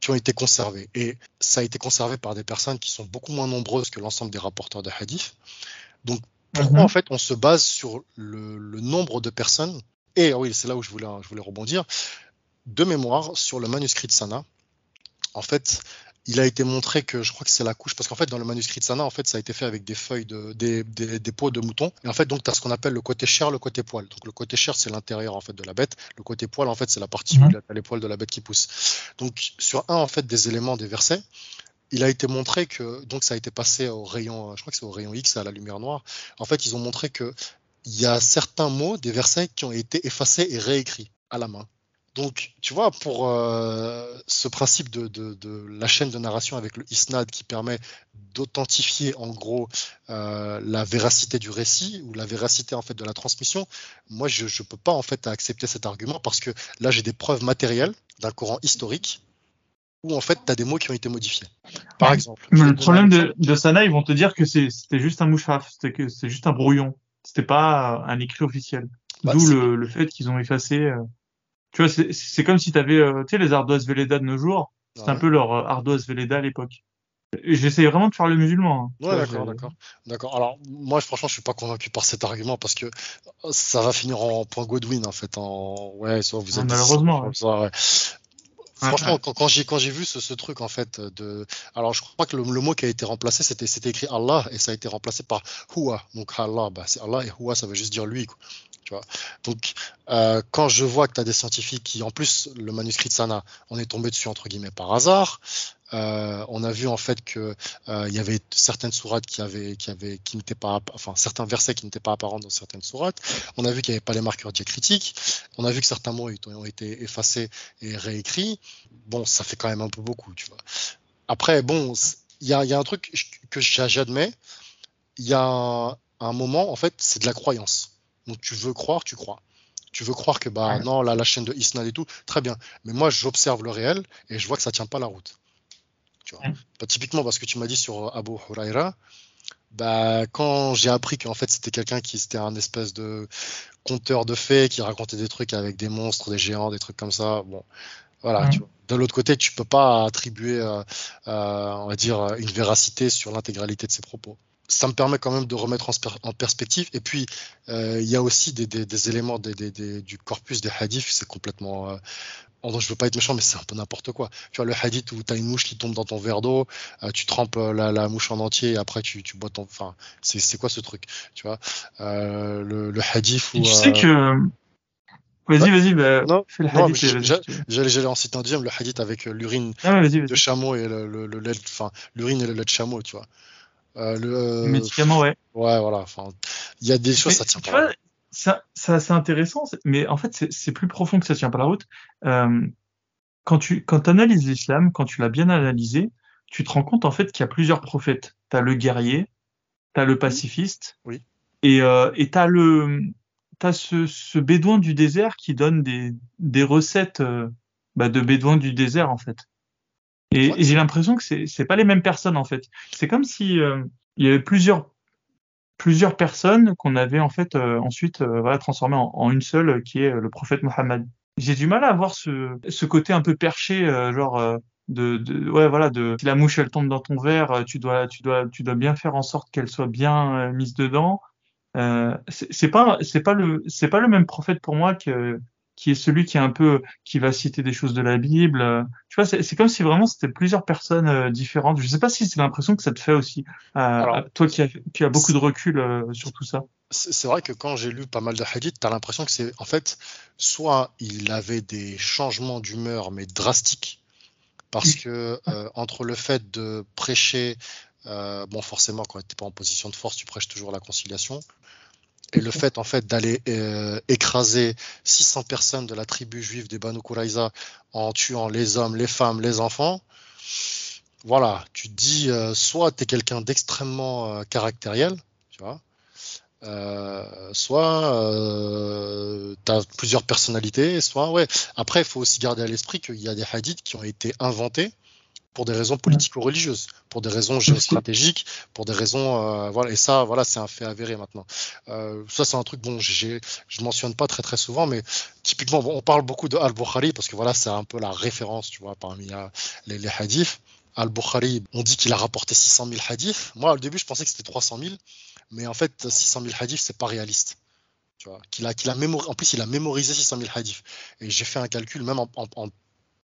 qui ont été conservés. Et ça a été conservé par des personnes qui sont beaucoup moins nombreuses que l'ensemble des rapporteurs de hadith. Donc pourquoi mhm. en fait on se base sur le, le nombre de personnes Et oui, c'est là où je voulais, je voulais rebondir. De mémoire, sur le manuscrit de Sana, en fait, il a été montré que je crois que c'est la couche, parce qu'en fait, dans le manuscrit de Sana, en fait, ça a été fait avec des feuilles, de, des, des, peaux de mouton. Et en fait, donc, tu as ce qu'on appelle le côté chair, le côté poil. Donc, le côté chair, c'est l'intérieur, en fait, de la bête. Le côté poil, en fait, c'est la partie où il les poils de la bête qui poussent. Donc, sur un, en fait, des éléments des versets, il a été montré que, donc, ça a été passé au rayon, je crois que c'est au rayon X, à la lumière noire. En fait, ils ont montré que il y a certains mots des versets qui ont été effacés et réécrits à la main. Donc, tu vois, pour euh, ce principe de, la chaîne de narration avec le isnad qui permet d'authentifier en gros euh, la véracité du récit ou la véracité en fait de la transmission, moi je ne peux pas en fait accepter cet argument parce que là j'ai des preuves matérielles d'un Coran historique où en fait tu as des mots qui ont été modifiés. Par exemple. le problème de, Sana, ils vont te dire que c'était juste un mouchaf, c'était c'est juste un brouillon, c'était pas un écrit officiel. Bah, D'où le, fait qu'ils ont effacé. Euh, tu vois, c'est comme si tu avais, euh, tu sais, les ardoises Véleda de nos jours. C'est un peu leur euh, ardoise Véleda à l'époque. J'essaie vraiment de faire le musulman. Hein. Ouais, d'accord, d'accord. D'accord. Alors, moi, franchement, je suis pas convaincu par cet argument parce que ça va finir en point Godwin, en fait. En... Ouais, soit vous êtes. malheureusement. Franchement, quand, quand j'ai quand j'ai vu ce, ce, truc en fait de, alors je crois que le, le mot qui a été remplacé c'était c'était écrit Allah et ça a été remplacé par Huwa. Donc Allah, bah, c'est Allah et Huwa, ça veut juste dire lui. Quoi. Donc, euh, quand je vois que tu as des scientifiques qui, en plus, le manuscrit de Sana, on est tombé dessus entre guillemets par hasard. Euh, on a vu en fait que euh, il y avait certaines sourates qui n'étaient pas, enfin certains versets qui n'étaient pas apparents dans certaines sourates. On a vu qu'il n'y avait pas les marqueurs diacritiques. On a vu que certains mots ont été effacés et réécrits. Bon, ça fait quand même un peu beaucoup, tu vois. Après, bon, il y a, y a, un truc que j'admets. Il y a un moment, en fait, c'est de la croyance. Donc tu veux croire, tu crois. Tu veux croire que bah non, là, la chaîne de Isnad et tout, très bien. Mais moi, j'observe le réel et je vois que ça tient pas la route. Tu vois. Bah, typiquement, parce que tu m'as dit sur Abu Huraira, bah, quand j'ai appris qu'en fait c'était quelqu'un qui était un espèce de conteur de faits, qui racontait des trucs avec des monstres, des géants, des trucs comme ça, bon, voilà. Tu vois. De l'autre côté, tu peux pas attribuer, euh, euh, on va dire, une véracité sur l'intégralité de ses propos ça me permet quand même de remettre en, perspective. Et puis, euh, il y a aussi des, des, des éléments des, du corpus des hadiths, c'est complètement, euh, oh, je veux pas être méchant, mais c'est un peu n'importe quoi. Tu vois, le hadith où tu as une mouche qui tombe dans ton verre d'eau, euh, tu trempes euh, la, mouche en entier et après tu, tu bois ton. Enfin, c'est quoi ce truc Tu vois, euh, le, le, hadith où. Tu sais que. Vas-y, vas-y, bah, non, fais le hadith. J'allais en citer un deuxième, le hadith avec l'urine ah, de chameau et le, le, lait, enfin, l'urine et le lait de chameau, tu vois. Euh, le médicament, ouais. Ouais, voilà. Enfin, il y a des choses, ça tient pas c'est assez intéressant, mais en fait, c'est plus profond que ça tient pas la route. Euh, quand tu quand analyses l'islam, quand tu l'as bien analysé, tu te rends compte en fait qu'il y a plusieurs prophètes. Tu as le guerrier, tu as le pacifiste, oui. et euh, tu as, le, as ce, ce, bédouin du désert qui donne des, des recettes euh, bah, de bédouin du désert en fait. Et, et j'ai l'impression que c'est pas les mêmes personnes en fait. C'est comme si euh, il y avait plusieurs plusieurs personnes qu'on avait en fait euh, ensuite euh, voilà, transformées en, une seule, qui est le prophète Mohammed. J'ai du mal à avoir ce, ce côté un peu perché, euh, genre de, de, ouais voilà de si la mouche elle tombe dans ton verre, tu dois tu dois tu dois bien faire en sorte qu'elle soit bien mise dedans. Euh, c'est pas c'est pas le c'est pas le même prophète pour moi que qui est celui qui est un peu qui va citer des choses de la Bible. Tu vois, c'est comme si vraiment c'était plusieurs personnes euh, différentes. Je sais pas si c'est l'impression que ça te fait aussi, euh, toi qui as, qui a beaucoup de recul euh, sur tout ça. C'est vrai que quand j'ai lu pas mal de hadiths, tu as l'impression que c'est en fait soit il avait des changements d'humeur mais drastiques parce que entre le fait de prêcher bon forcément quand tu n'es pas en position de force, tu prêches toujours la conciliation et le fait en fait d'aller euh, écraser 600 personnes de la tribu juive des Banu Qurayza en tuant les hommes, les femmes, les enfants, voilà, tu te dis euh, soit tu es quelqu'un d'extrêmement euh, caractériel, tu vois, soit tu as plusieurs personnalités, soit ouais. Après, il faut aussi garder à l'esprit qu'il y a des hadiths qui ont été inventés pour des raisons politico-religieuses, pour des raisons géostratégiques, pour des raisons euh, voilà et ça voilà c'est un fait avéré maintenant. Euh, ça c'est un truc bon j'ai je mentionne pas très très souvent mais typiquement on parle beaucoup de Al-Bukhari parce que voilà c'est un peu la référence tu vois parmi euh, les, les hadiths. Al-Bukhari, on dit qu'il a rapporté 600 000 hadiths. Moi, au début, je pensais que c'était 300 000, mais en fait, 600 000 hadiths, c'est pas réaliste. Tu vois, qu'il a, qu'il a mémorisé, en plus, il a mémorisé 600 000 hadiths. Et j'ai fait un calcul, même en, en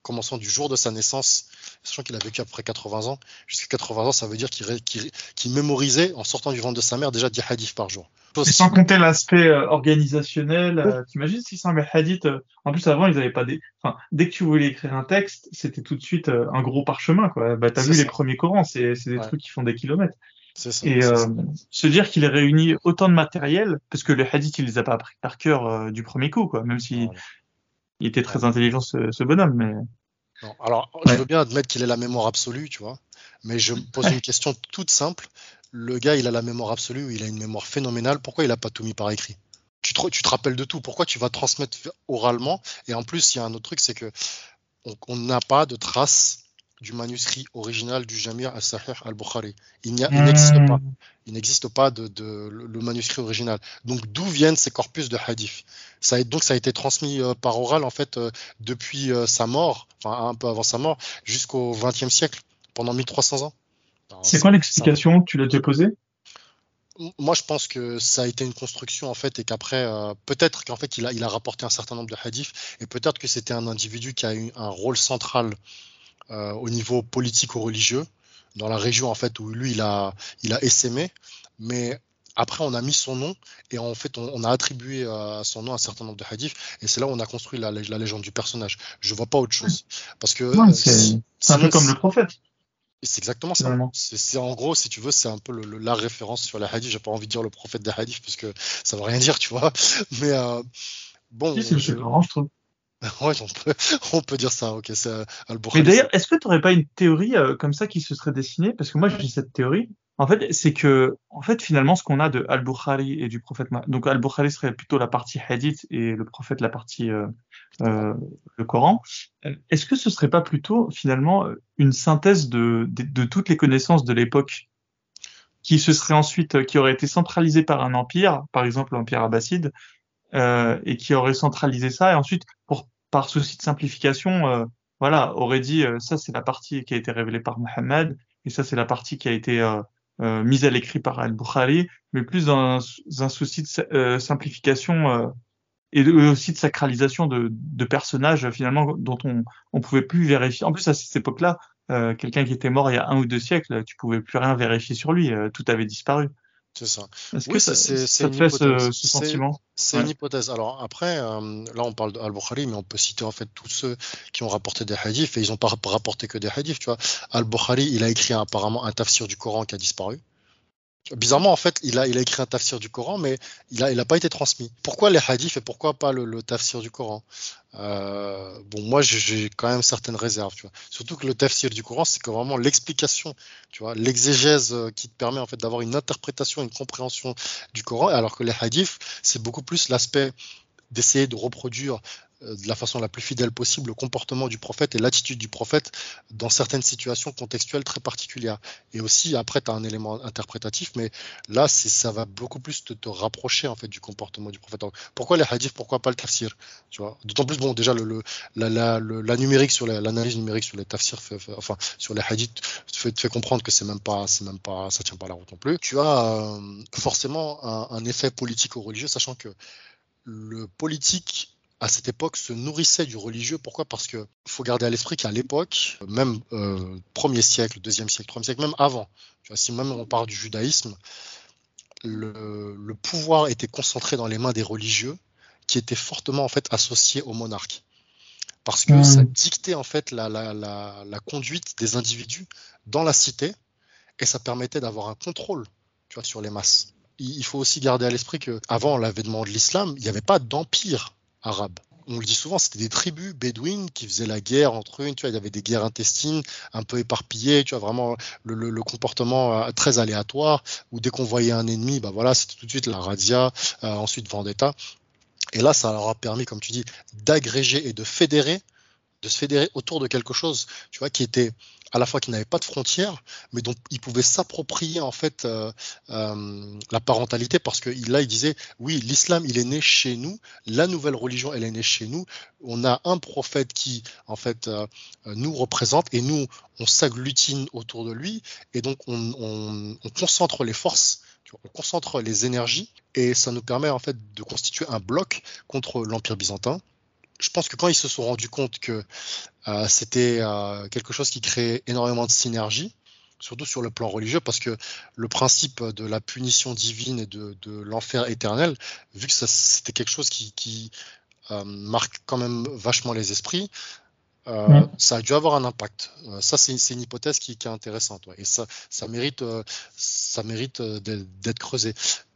commençant du jour de sa naissance, sachant qu'il a vécu après 80 ans, jusqu'à 80 ans, ça veut dire qu'il mémorisait en sortant du ventre de sa mère déjà 10 hadiths par jour. Et sans compter l'aspect euh, organisationnel, euh, t'imagines si c'est un hadith, euh, en plus avant ils avaient pas des, enfin, dès que tu voulais écrire un texte, c'était tout de suite un gros parchemin, quoi. Bah, t'as vu les premiers Corans, c'est des trucs qui font des kilomètres. Ça, et se dire qu'il a réuni autant de matériel, parce que les hadiths, il les a pas appris par cœur du premier coup, quoi, même si il était très intelligent ce, bonhomme, mais. Non, alors, je veux bien admettre qu'il ait la mémoire absolue, tu vois, mais je me pose une question toute simple. Le gars, il a la mémoire absolue, il a une mémoire phénoménale. Pourquoi il a pas tout mis par écrit? Tu te, tu te rappelles de tout. Pourquoi tu vas transmettre oralement? Et en plus, il y a un autre truc, c'est que on n'a pas de traces du manuscrit original du Jamir al-Sahih al-Bukhari. Il n'existe pas. Hmm. Il n'existe pas de, le manuscrit original. Donc d'où viennent ces corpus de hadith? Ça Donc ça a été transmis euh, par oral en fait euh, depuis euh, sa mort, enfin un peu avant sa mort, jusqu'au XXe siècle, pendant 1300 ans. C'est quoi l'explication? Tu l'as déjà posée? Moi, je pense que ça a été une construction en fait, et qu'après, peut-être qu'en fait, il a, il a rapporté un certain nombre de hadiths, et peut-être que c'était un individu qui a eu un rôle central euh, au niveau politico-religieux, dans la région en fait où lui il a, il a essaimé, mais après, on a mis son nom et en fait, on, a attribué à son nom un certain nombre de hadiths et c'est là où on a construit la, légende du personnage. Je vois pas autre chose parce que euh, c'est un peu comme le prophète. C'est exactement ça. C'est en gros, si tu veux, c'est un peu le, la référence sur la hadith. J'ai pas envie de dire le prophète des hadiths parce que ça veut rien dire, tu vois. Mais euh, bon. je trouve. Ouais, on peut, on peut dire ça, ok, c'est Mais d'ailleurs, est-ce que tu n'aurais pas une théorie euh, comme ça qui se serait dessinée? Parce que moi, j'ai cette théorie. En fait, c'est que, en fait, finalement, ce qu'on a de Al-Bukhari et du prophète, donc Al-Bukhari serait plutôt la partie hadith et le prophète la partie euh, euh, le Coran. Est-ce que ce serait pas plutôt finalement une synthèse de, de, de toutes les connaissances de l'époque qui se serait ensuite, qui aurait été centralisée par un empire, par exemple l'empire abbasside, euh, et qui aurait centralisé ça et ensuite pour par souci de simplification euh, voilà aurait dit euh, ça c'est la partie qui a été révélée par Mohammed et ça c'est la partie qui a été euh, mise à l'écrit par Al-Bukhari mais plus dans un, souci de simplification et aussi de sacralisation de, de personnages finalement dont on on pouvait plus vérifier. En plus à cette époque-là, euh, quelqu'un qui était mort il y a un ou deux siècles, tu pouvais plus rien vérifier sur lui, euh, tout avait disparu. C'est ça. Est-ce que ça, ça te fait ce, ce sentiment? C'est une hypothèse. Alors après, euh, là on parle d'Al-Bukhari, mais on peut citer en fait tous ceux qui ont rapporté des hadiths, et ils n'ont pas rapporté que des hadiths. Tu vois, Al-Bukhari, il a écrit apparemment un tafsir du Coran qui a disparu. Bizarrement, en fait, il a, écrit un tafsir du Coran, mais il n'a pas été transmis. Pourquoi les hadiths et pourquoi pas le, tafsir du Coran? Euh, Bon, moi, j'ai quand même certaines réserves, tu vois. Surtout que le tafsir du Coran, c'est vraiment l'explication, tu vois, l'exégèse euh, qui te permet en fait d'avoir une interprétation, une compréhension du Coran, alors que les hadiths, c'est beaucoup plus l'aspect d'essayer de reproduire de la façon la plus fidèle possible le comportement du prophète et l'attitude du prophète dans certaines situations contextuelles très particulières. Et aussi, après, tu as un élément interprétatif, mais là, ça va beaucoup plus te, rapprocher en fait du comportement du prophète. pourquoi les hadiths Pourquoi pas le tafsir D'autant plus, bon, déjà, le, la, la, la, l'analyse numérique sur les tafsirs, enfin, sur les hadiths, te fait, comprendre que c'est même pas, même pas, ça tient pas la route non plus. Tu as euh, forcément un, un effet politico-religieux, sachant que le politique à cette époque se nourrissait du religieux. Pourquoi? Parce que faut garder à l'esprit qu'à l'époque, même euh, premier siècle, deuxième siècle, troisième siècle, même avant, tu vois, si même on part du judaïsme, le, le, pouvoir était concentré dans les mains des religieux, qui étaient fortement en fait associés aux monarques, parce que mmh. ça dictait en fait la, la, la, la, conduite des individus dans la cité, et ça permettait d'avoir un contrôle, tu vois, sur les masses. Il faut aussi garder à l'esprit que avant l'avènement de l'islam, il n'y avait pas d'empire arabes. On le dit souvent, c'était des tribus bédouines qui faisaient la guerre entre eux. Tu vois, il y avait des guerres intestines un peu éparpillées. Tu vois, vraiment le, le, le comportement euh, très aléatoire. Où dès qu'on voyait un ennemi, bah voilà, c'était tout de suite la razzia, euh, ensuite vendetta. Et là, ça leur a permis, comme tu dis, d'agréger et de fédérer, de se fédérer autour de quelque chose, tu vois, qui était à la fois qui n'avait pas de frontières, mais dont il pouvait s'approprier en fait euh, euh, la parentalité parce que là il disait oui l'islam il est né chez nous, la nouvelle religion elle est née chez nous, on a un prophète qui en fait euh, nous représente et nous on s'agglutine autour de lui et donc on, on, on concentre les forces on concentre les énergies et ça nous permet en fait de constituer un bloc contre l'Empire byzantin je pense que quand ils se sont rendus compte que euh, c'était euh, quelque chose qui créait énormément de synergie, surtout sur le plan religieux, parce que le principe de la punition divine et de, de l'enfer éternel, vu que c'était quelque chose qui, qui euh, marque quand même vachement les esprits, euh, ça a dû avoir un impact. Euh, ça, c'est une hypothèse qui, qui est intéressante, ouais. et ça, ça mérite, euh, ça mérite d'être creusé.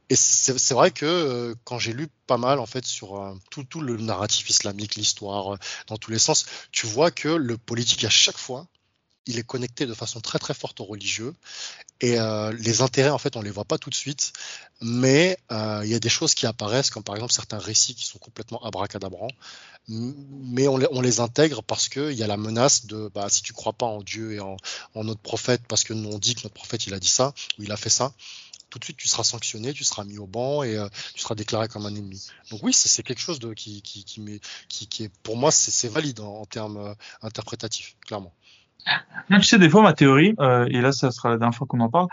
Et c'est vrai que euh, quand j'ai lu pas mal en fait sur euh, tout, tout, le narratif islamique, l'histoire, euh, dans tous les sens, tu vois que le politique à chaque fois, il est connecté de façon très très forte au religieux. Et les intérêts en fait on les voit pas tout de suite, mais il y a des choses qui apparaissent comme par exemple certains récits qui sont complètement abracadabrants, mais on les, intègre parce qu'il y a la menace de bah, si tu crois pas en Dieu et en, en notre prophète parce que nous on dit que notre prophète il a dit ça ou il a fait ça, tout de suite tu seras sanctionné, tu seras mis au banc et euh, tu seras déclaré comme un ennemi. Donc oui, c'est quelque chose qui, qui, qui, est pour moi c'est valide en, termes euh, interprétatifs, clairement. Tu sais, des fois, ma théorie, euh, et là, ça sera la dernière fois qu'on en parle,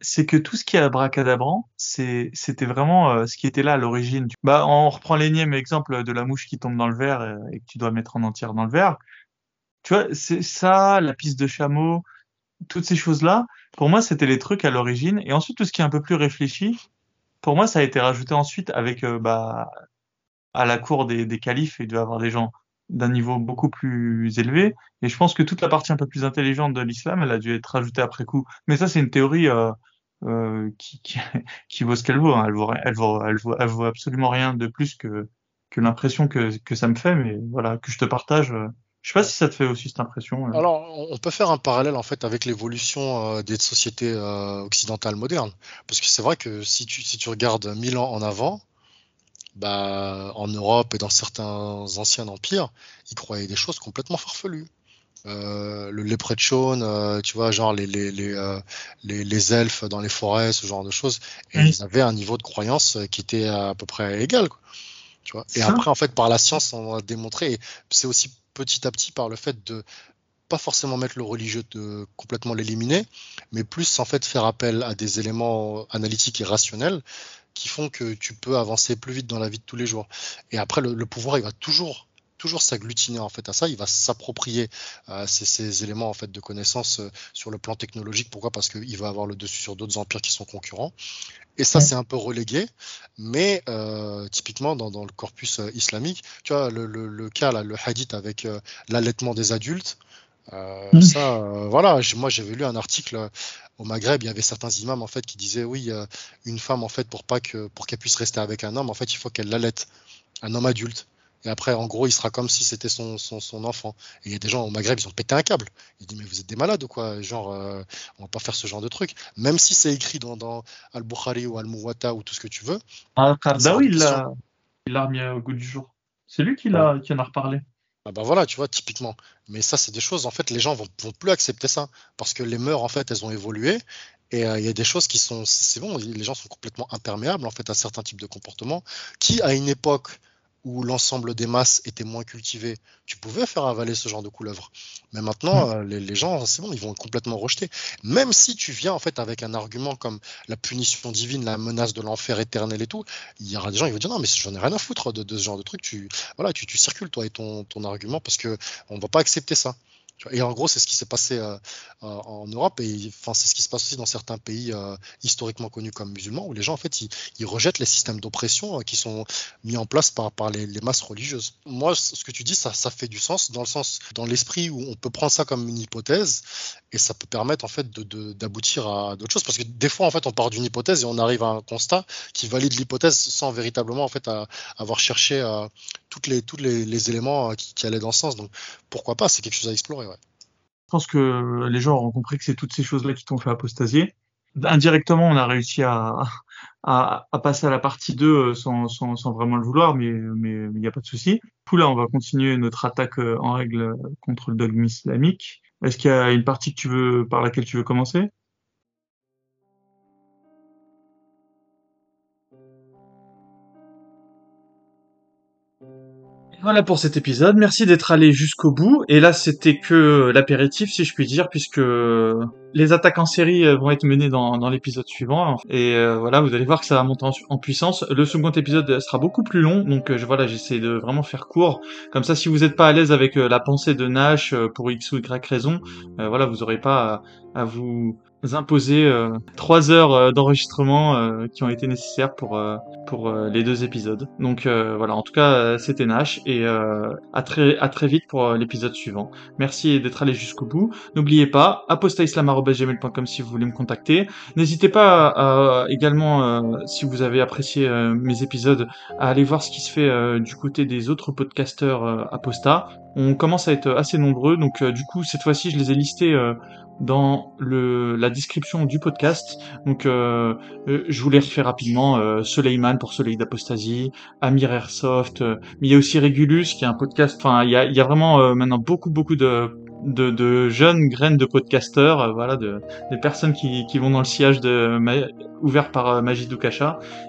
c'est que tout ce qui est abracadabrant, c'était vraiment ce qui était là à l'origine. Bah, on reprend l'énième exemple de la mouche qui tombe dans le verre euh, et que tu dois mettre en entière dans le verre. Tu vois, c'est ça, la piste de chameau, toutes ces choses-là, pour moi, c'était les trucs à l'origine. Et ensuite, tout ce qui est un peu plus réfléchi, pour moi, ça a été rajouté ensuite avec, euh, bah, à la cour des, des califes, il devait avoir des gens d'un niveau beaucoup plus élevé. Et je pense que toute la partie un peu plus intelligente de l'islam, elle a dû être rajoutée après coup. Mais ça, c'est une théorie euh, euh, qui, qui, qui, vaut ce qu'elle vaut, hein. Elle vaut, elle vaut, elle vaut, absolument rien de plus que, que l'impression que, que ça me fait, mais voilà, que je te partage. Euh, je sais pas si ça te fait aussi cette impression. Euh. Alors, on peut faire un parallèle en fait avec l'évolution euh, des sociétés euh, occidentales modernes, parce que c'est vrai que si tu si tu regardes mille ans en avant, bah en Europe et dans certains anciens empires, ils croyaient des choses complètement farfelues. Le leprechaun, tu vois, genre les les, les, les, les, elfes dans les forêts, ce genre de choses, et mmh. ils avaient un niveau de croyance qui était à peu près égal. Quoi. Tu vois et après, en fait, par la science, on a démontré, c'est aussi petit à petit par le fait de pas forcément mettre le religieux de complètement l'éliminer, mais plus en fait faire appel à des éléments analytiques et rationnels qui font que tu peux avancer plus vite dans la vie de tous les jours. Et après, le, pouvoir, il va toujours toujours s'agglutiner en fait à ça, il va s'approprier euh, ces, éléments en fait de connaissance euh, sur le plan technologique. Pourquoi? Parce qu'il va avoir le dessus sur d'autres empires qui sont concurrents. Et ça, c'est un peu relégué, mais euh, typiquement dans, le corpus islamique, tu vois, le, cas là, le hadith avec l'allaitement des adultes, mmh. ça, voilà, moi j'avais lu un article au Maghreb, il y avait certains imams en fait qui disaient oui, euh, une femme en fait pour pas que pour qu'elle puisse rester avec un homme, en fait il faut qu'elle l'allaite, un homme adulte. Et après, en gros, il sera comme si c'était son, son, enfant. Et il y a des gens au Maghreb, ils ont pété un câble. Ils disent, mais vous êtes des malades ou quoi? Genre, euh, on va pas faire ce genre de truc. Même si c'est écrit dans, dans Al-Bukhari ou Al-Muwatta ou tout ce que tu veux. Al-Qardawi, il l'a remis au goût du jour. C'est lui qui, l'a qui en a reparlé. Ah bah voilà, tu vois, typiquement. Mais ça, c'est des choses, en fait, les gens vont, vont plus accepter ça. Parce que les mœurs, en fait, elles ont évolué. Et euh, il y a des choses qui sont, c'est bon, les gens sont complètement imperméables, en fait, à certains types de comportements qui, à une époque, où l'ensemble des masses était moins cultivé, tu pouvais faire avaler ce genre de couleuvre. Mais maintenant, mm. euh, les, gens, c'est bon, ils vont complètement rejeter. Même si tu viens en fait avec un argument comme la punition divine, la menace de l'enfer éternel et tout, il y aura des gens qui vont dire non, mais j'en ai rien à foutre de, ce genre de truc. Tu, voilà, tu, tu circules toi et ton, ton argument parce que on va pas accepter ça. Et en gros, c'est ce qui s'est passé euh, euh, en Europe et c'est ce qui se passe aussi dans certains pays euh, historiquement connus comme musulmans où les gens en fait ils, rejettent les systèmes d'oppression qui sont mis en place par, par les, masses religieuses. Moi, ce que tu dis, ça, ça fait du sens dans le sens, dans l'esprit où on peut prendre ça comme une hypothèse et ça peut permettre en fait d'aboutir à d'autres choses parce que des fois en fait on part d'une hypothèse et on arrive à un constat qui valide l'hypothèse sans véritablement en fait avoir cherché les tous les, éléments qui, qui, allaient dans ce sens. Donc pourquoi pas, c'est quelque chose à explorer. Je pense que les gens ont compris que c'est toutes ces choses-là qui t'ont fait apostasier. Indirectement, on a réussi à, passer à la partie 2 euh, sans, vraiment le vouloir, mais il n'y a pas de souci. Du là, on va continuer notre attaque euh, en règle contre le dogme islamique. Est-ce qu'il y a une partie que tu veux, par laquelle tu veux commencer? Voilà pour cet épisode. Merci d'être allé jusqu'au bout. Et là, c'était que l'apéritif, si je puis dire, puisque les attaques en série euh, vont être menées dans, l'épisode suivant. Et euh, voilà, vous allez voir que ça va monter en, puissance. Le second épisode sera beaucoup plus long, donc euh, voilà, j'essaie de vraiment faire court. Comme ça, si vous n'êtes pas à l'aise avec la pensée de Nash pour X ou Y raison, voilà, vous n'aurez pas à, vous imposer euh, trois heures euh, d'enregistrement euh, qui ont été nécessaires pour pour les deux épisodes. Donc voilà, en tout cas c'était Nash et à très à très vite pour l'épisode suivant. Merci d'être allé jusqu'au bout. N'oubliez pas apostaislam@gmail.com si vous voulez me contacter. N'hésitez pas également si vous avez apprécié mes épisodes à aller voir ce qui se fait du côté des autres podcasteurs apostats. On commence à être assez nombreux, donc du coup cette fois-ci je les ai listés dans le, la description du podcast. Donc, euh, euh, je vous les refais rapidement. Euh, Soleiman pour Soleil d'Apostasie, Amir Airsoft, euh, mais il y a aussi Regulus qui est un podcast. Enfin, il y a, il y a vraiment maintenant beaucoup, beaucoup de de, de, jeunes graines de podcasteurs, euh, voilà, de, des personnes qui, qui, vont dans le sillage de ouvert par euh, Magie.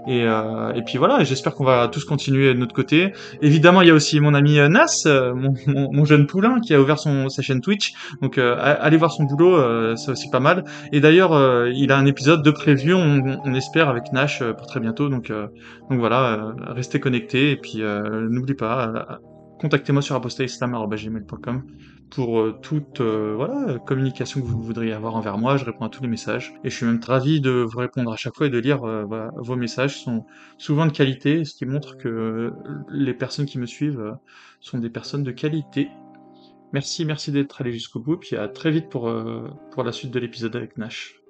Et, euh, et puis voilà, j'espère qu'on va tous continuer de notre côté. Évidemment, il y a aussi mon ami Nas, mon, mon, jeune poulain, qui a ouvert son, sa chaîne Twitch. Donc allez voir son boulot, c'est aussi pas mal. Et d'ailleurs, il a un épisode de prévu, on, on espère, avec Nash pour très bientôt. Donc, donc voilà, restez connectés. Et puis n'oubliez pas, contactez-moi sur apostaislam.gmail.com pour euh, toute euh, voilà, communication que vous voudriez avoir envers moi. Je réponds à tous les messages et je suis même ravi de vous répondre à chaque fois et de lire euh, vos messages. sont souvent de qualité, ce qui montre que les personnes qui me suivent sont des personnes de qualité. Merci, merci d'être allé jusqu'au bout, puis à très vite pour, pour la suite de l'épisode avec Nash.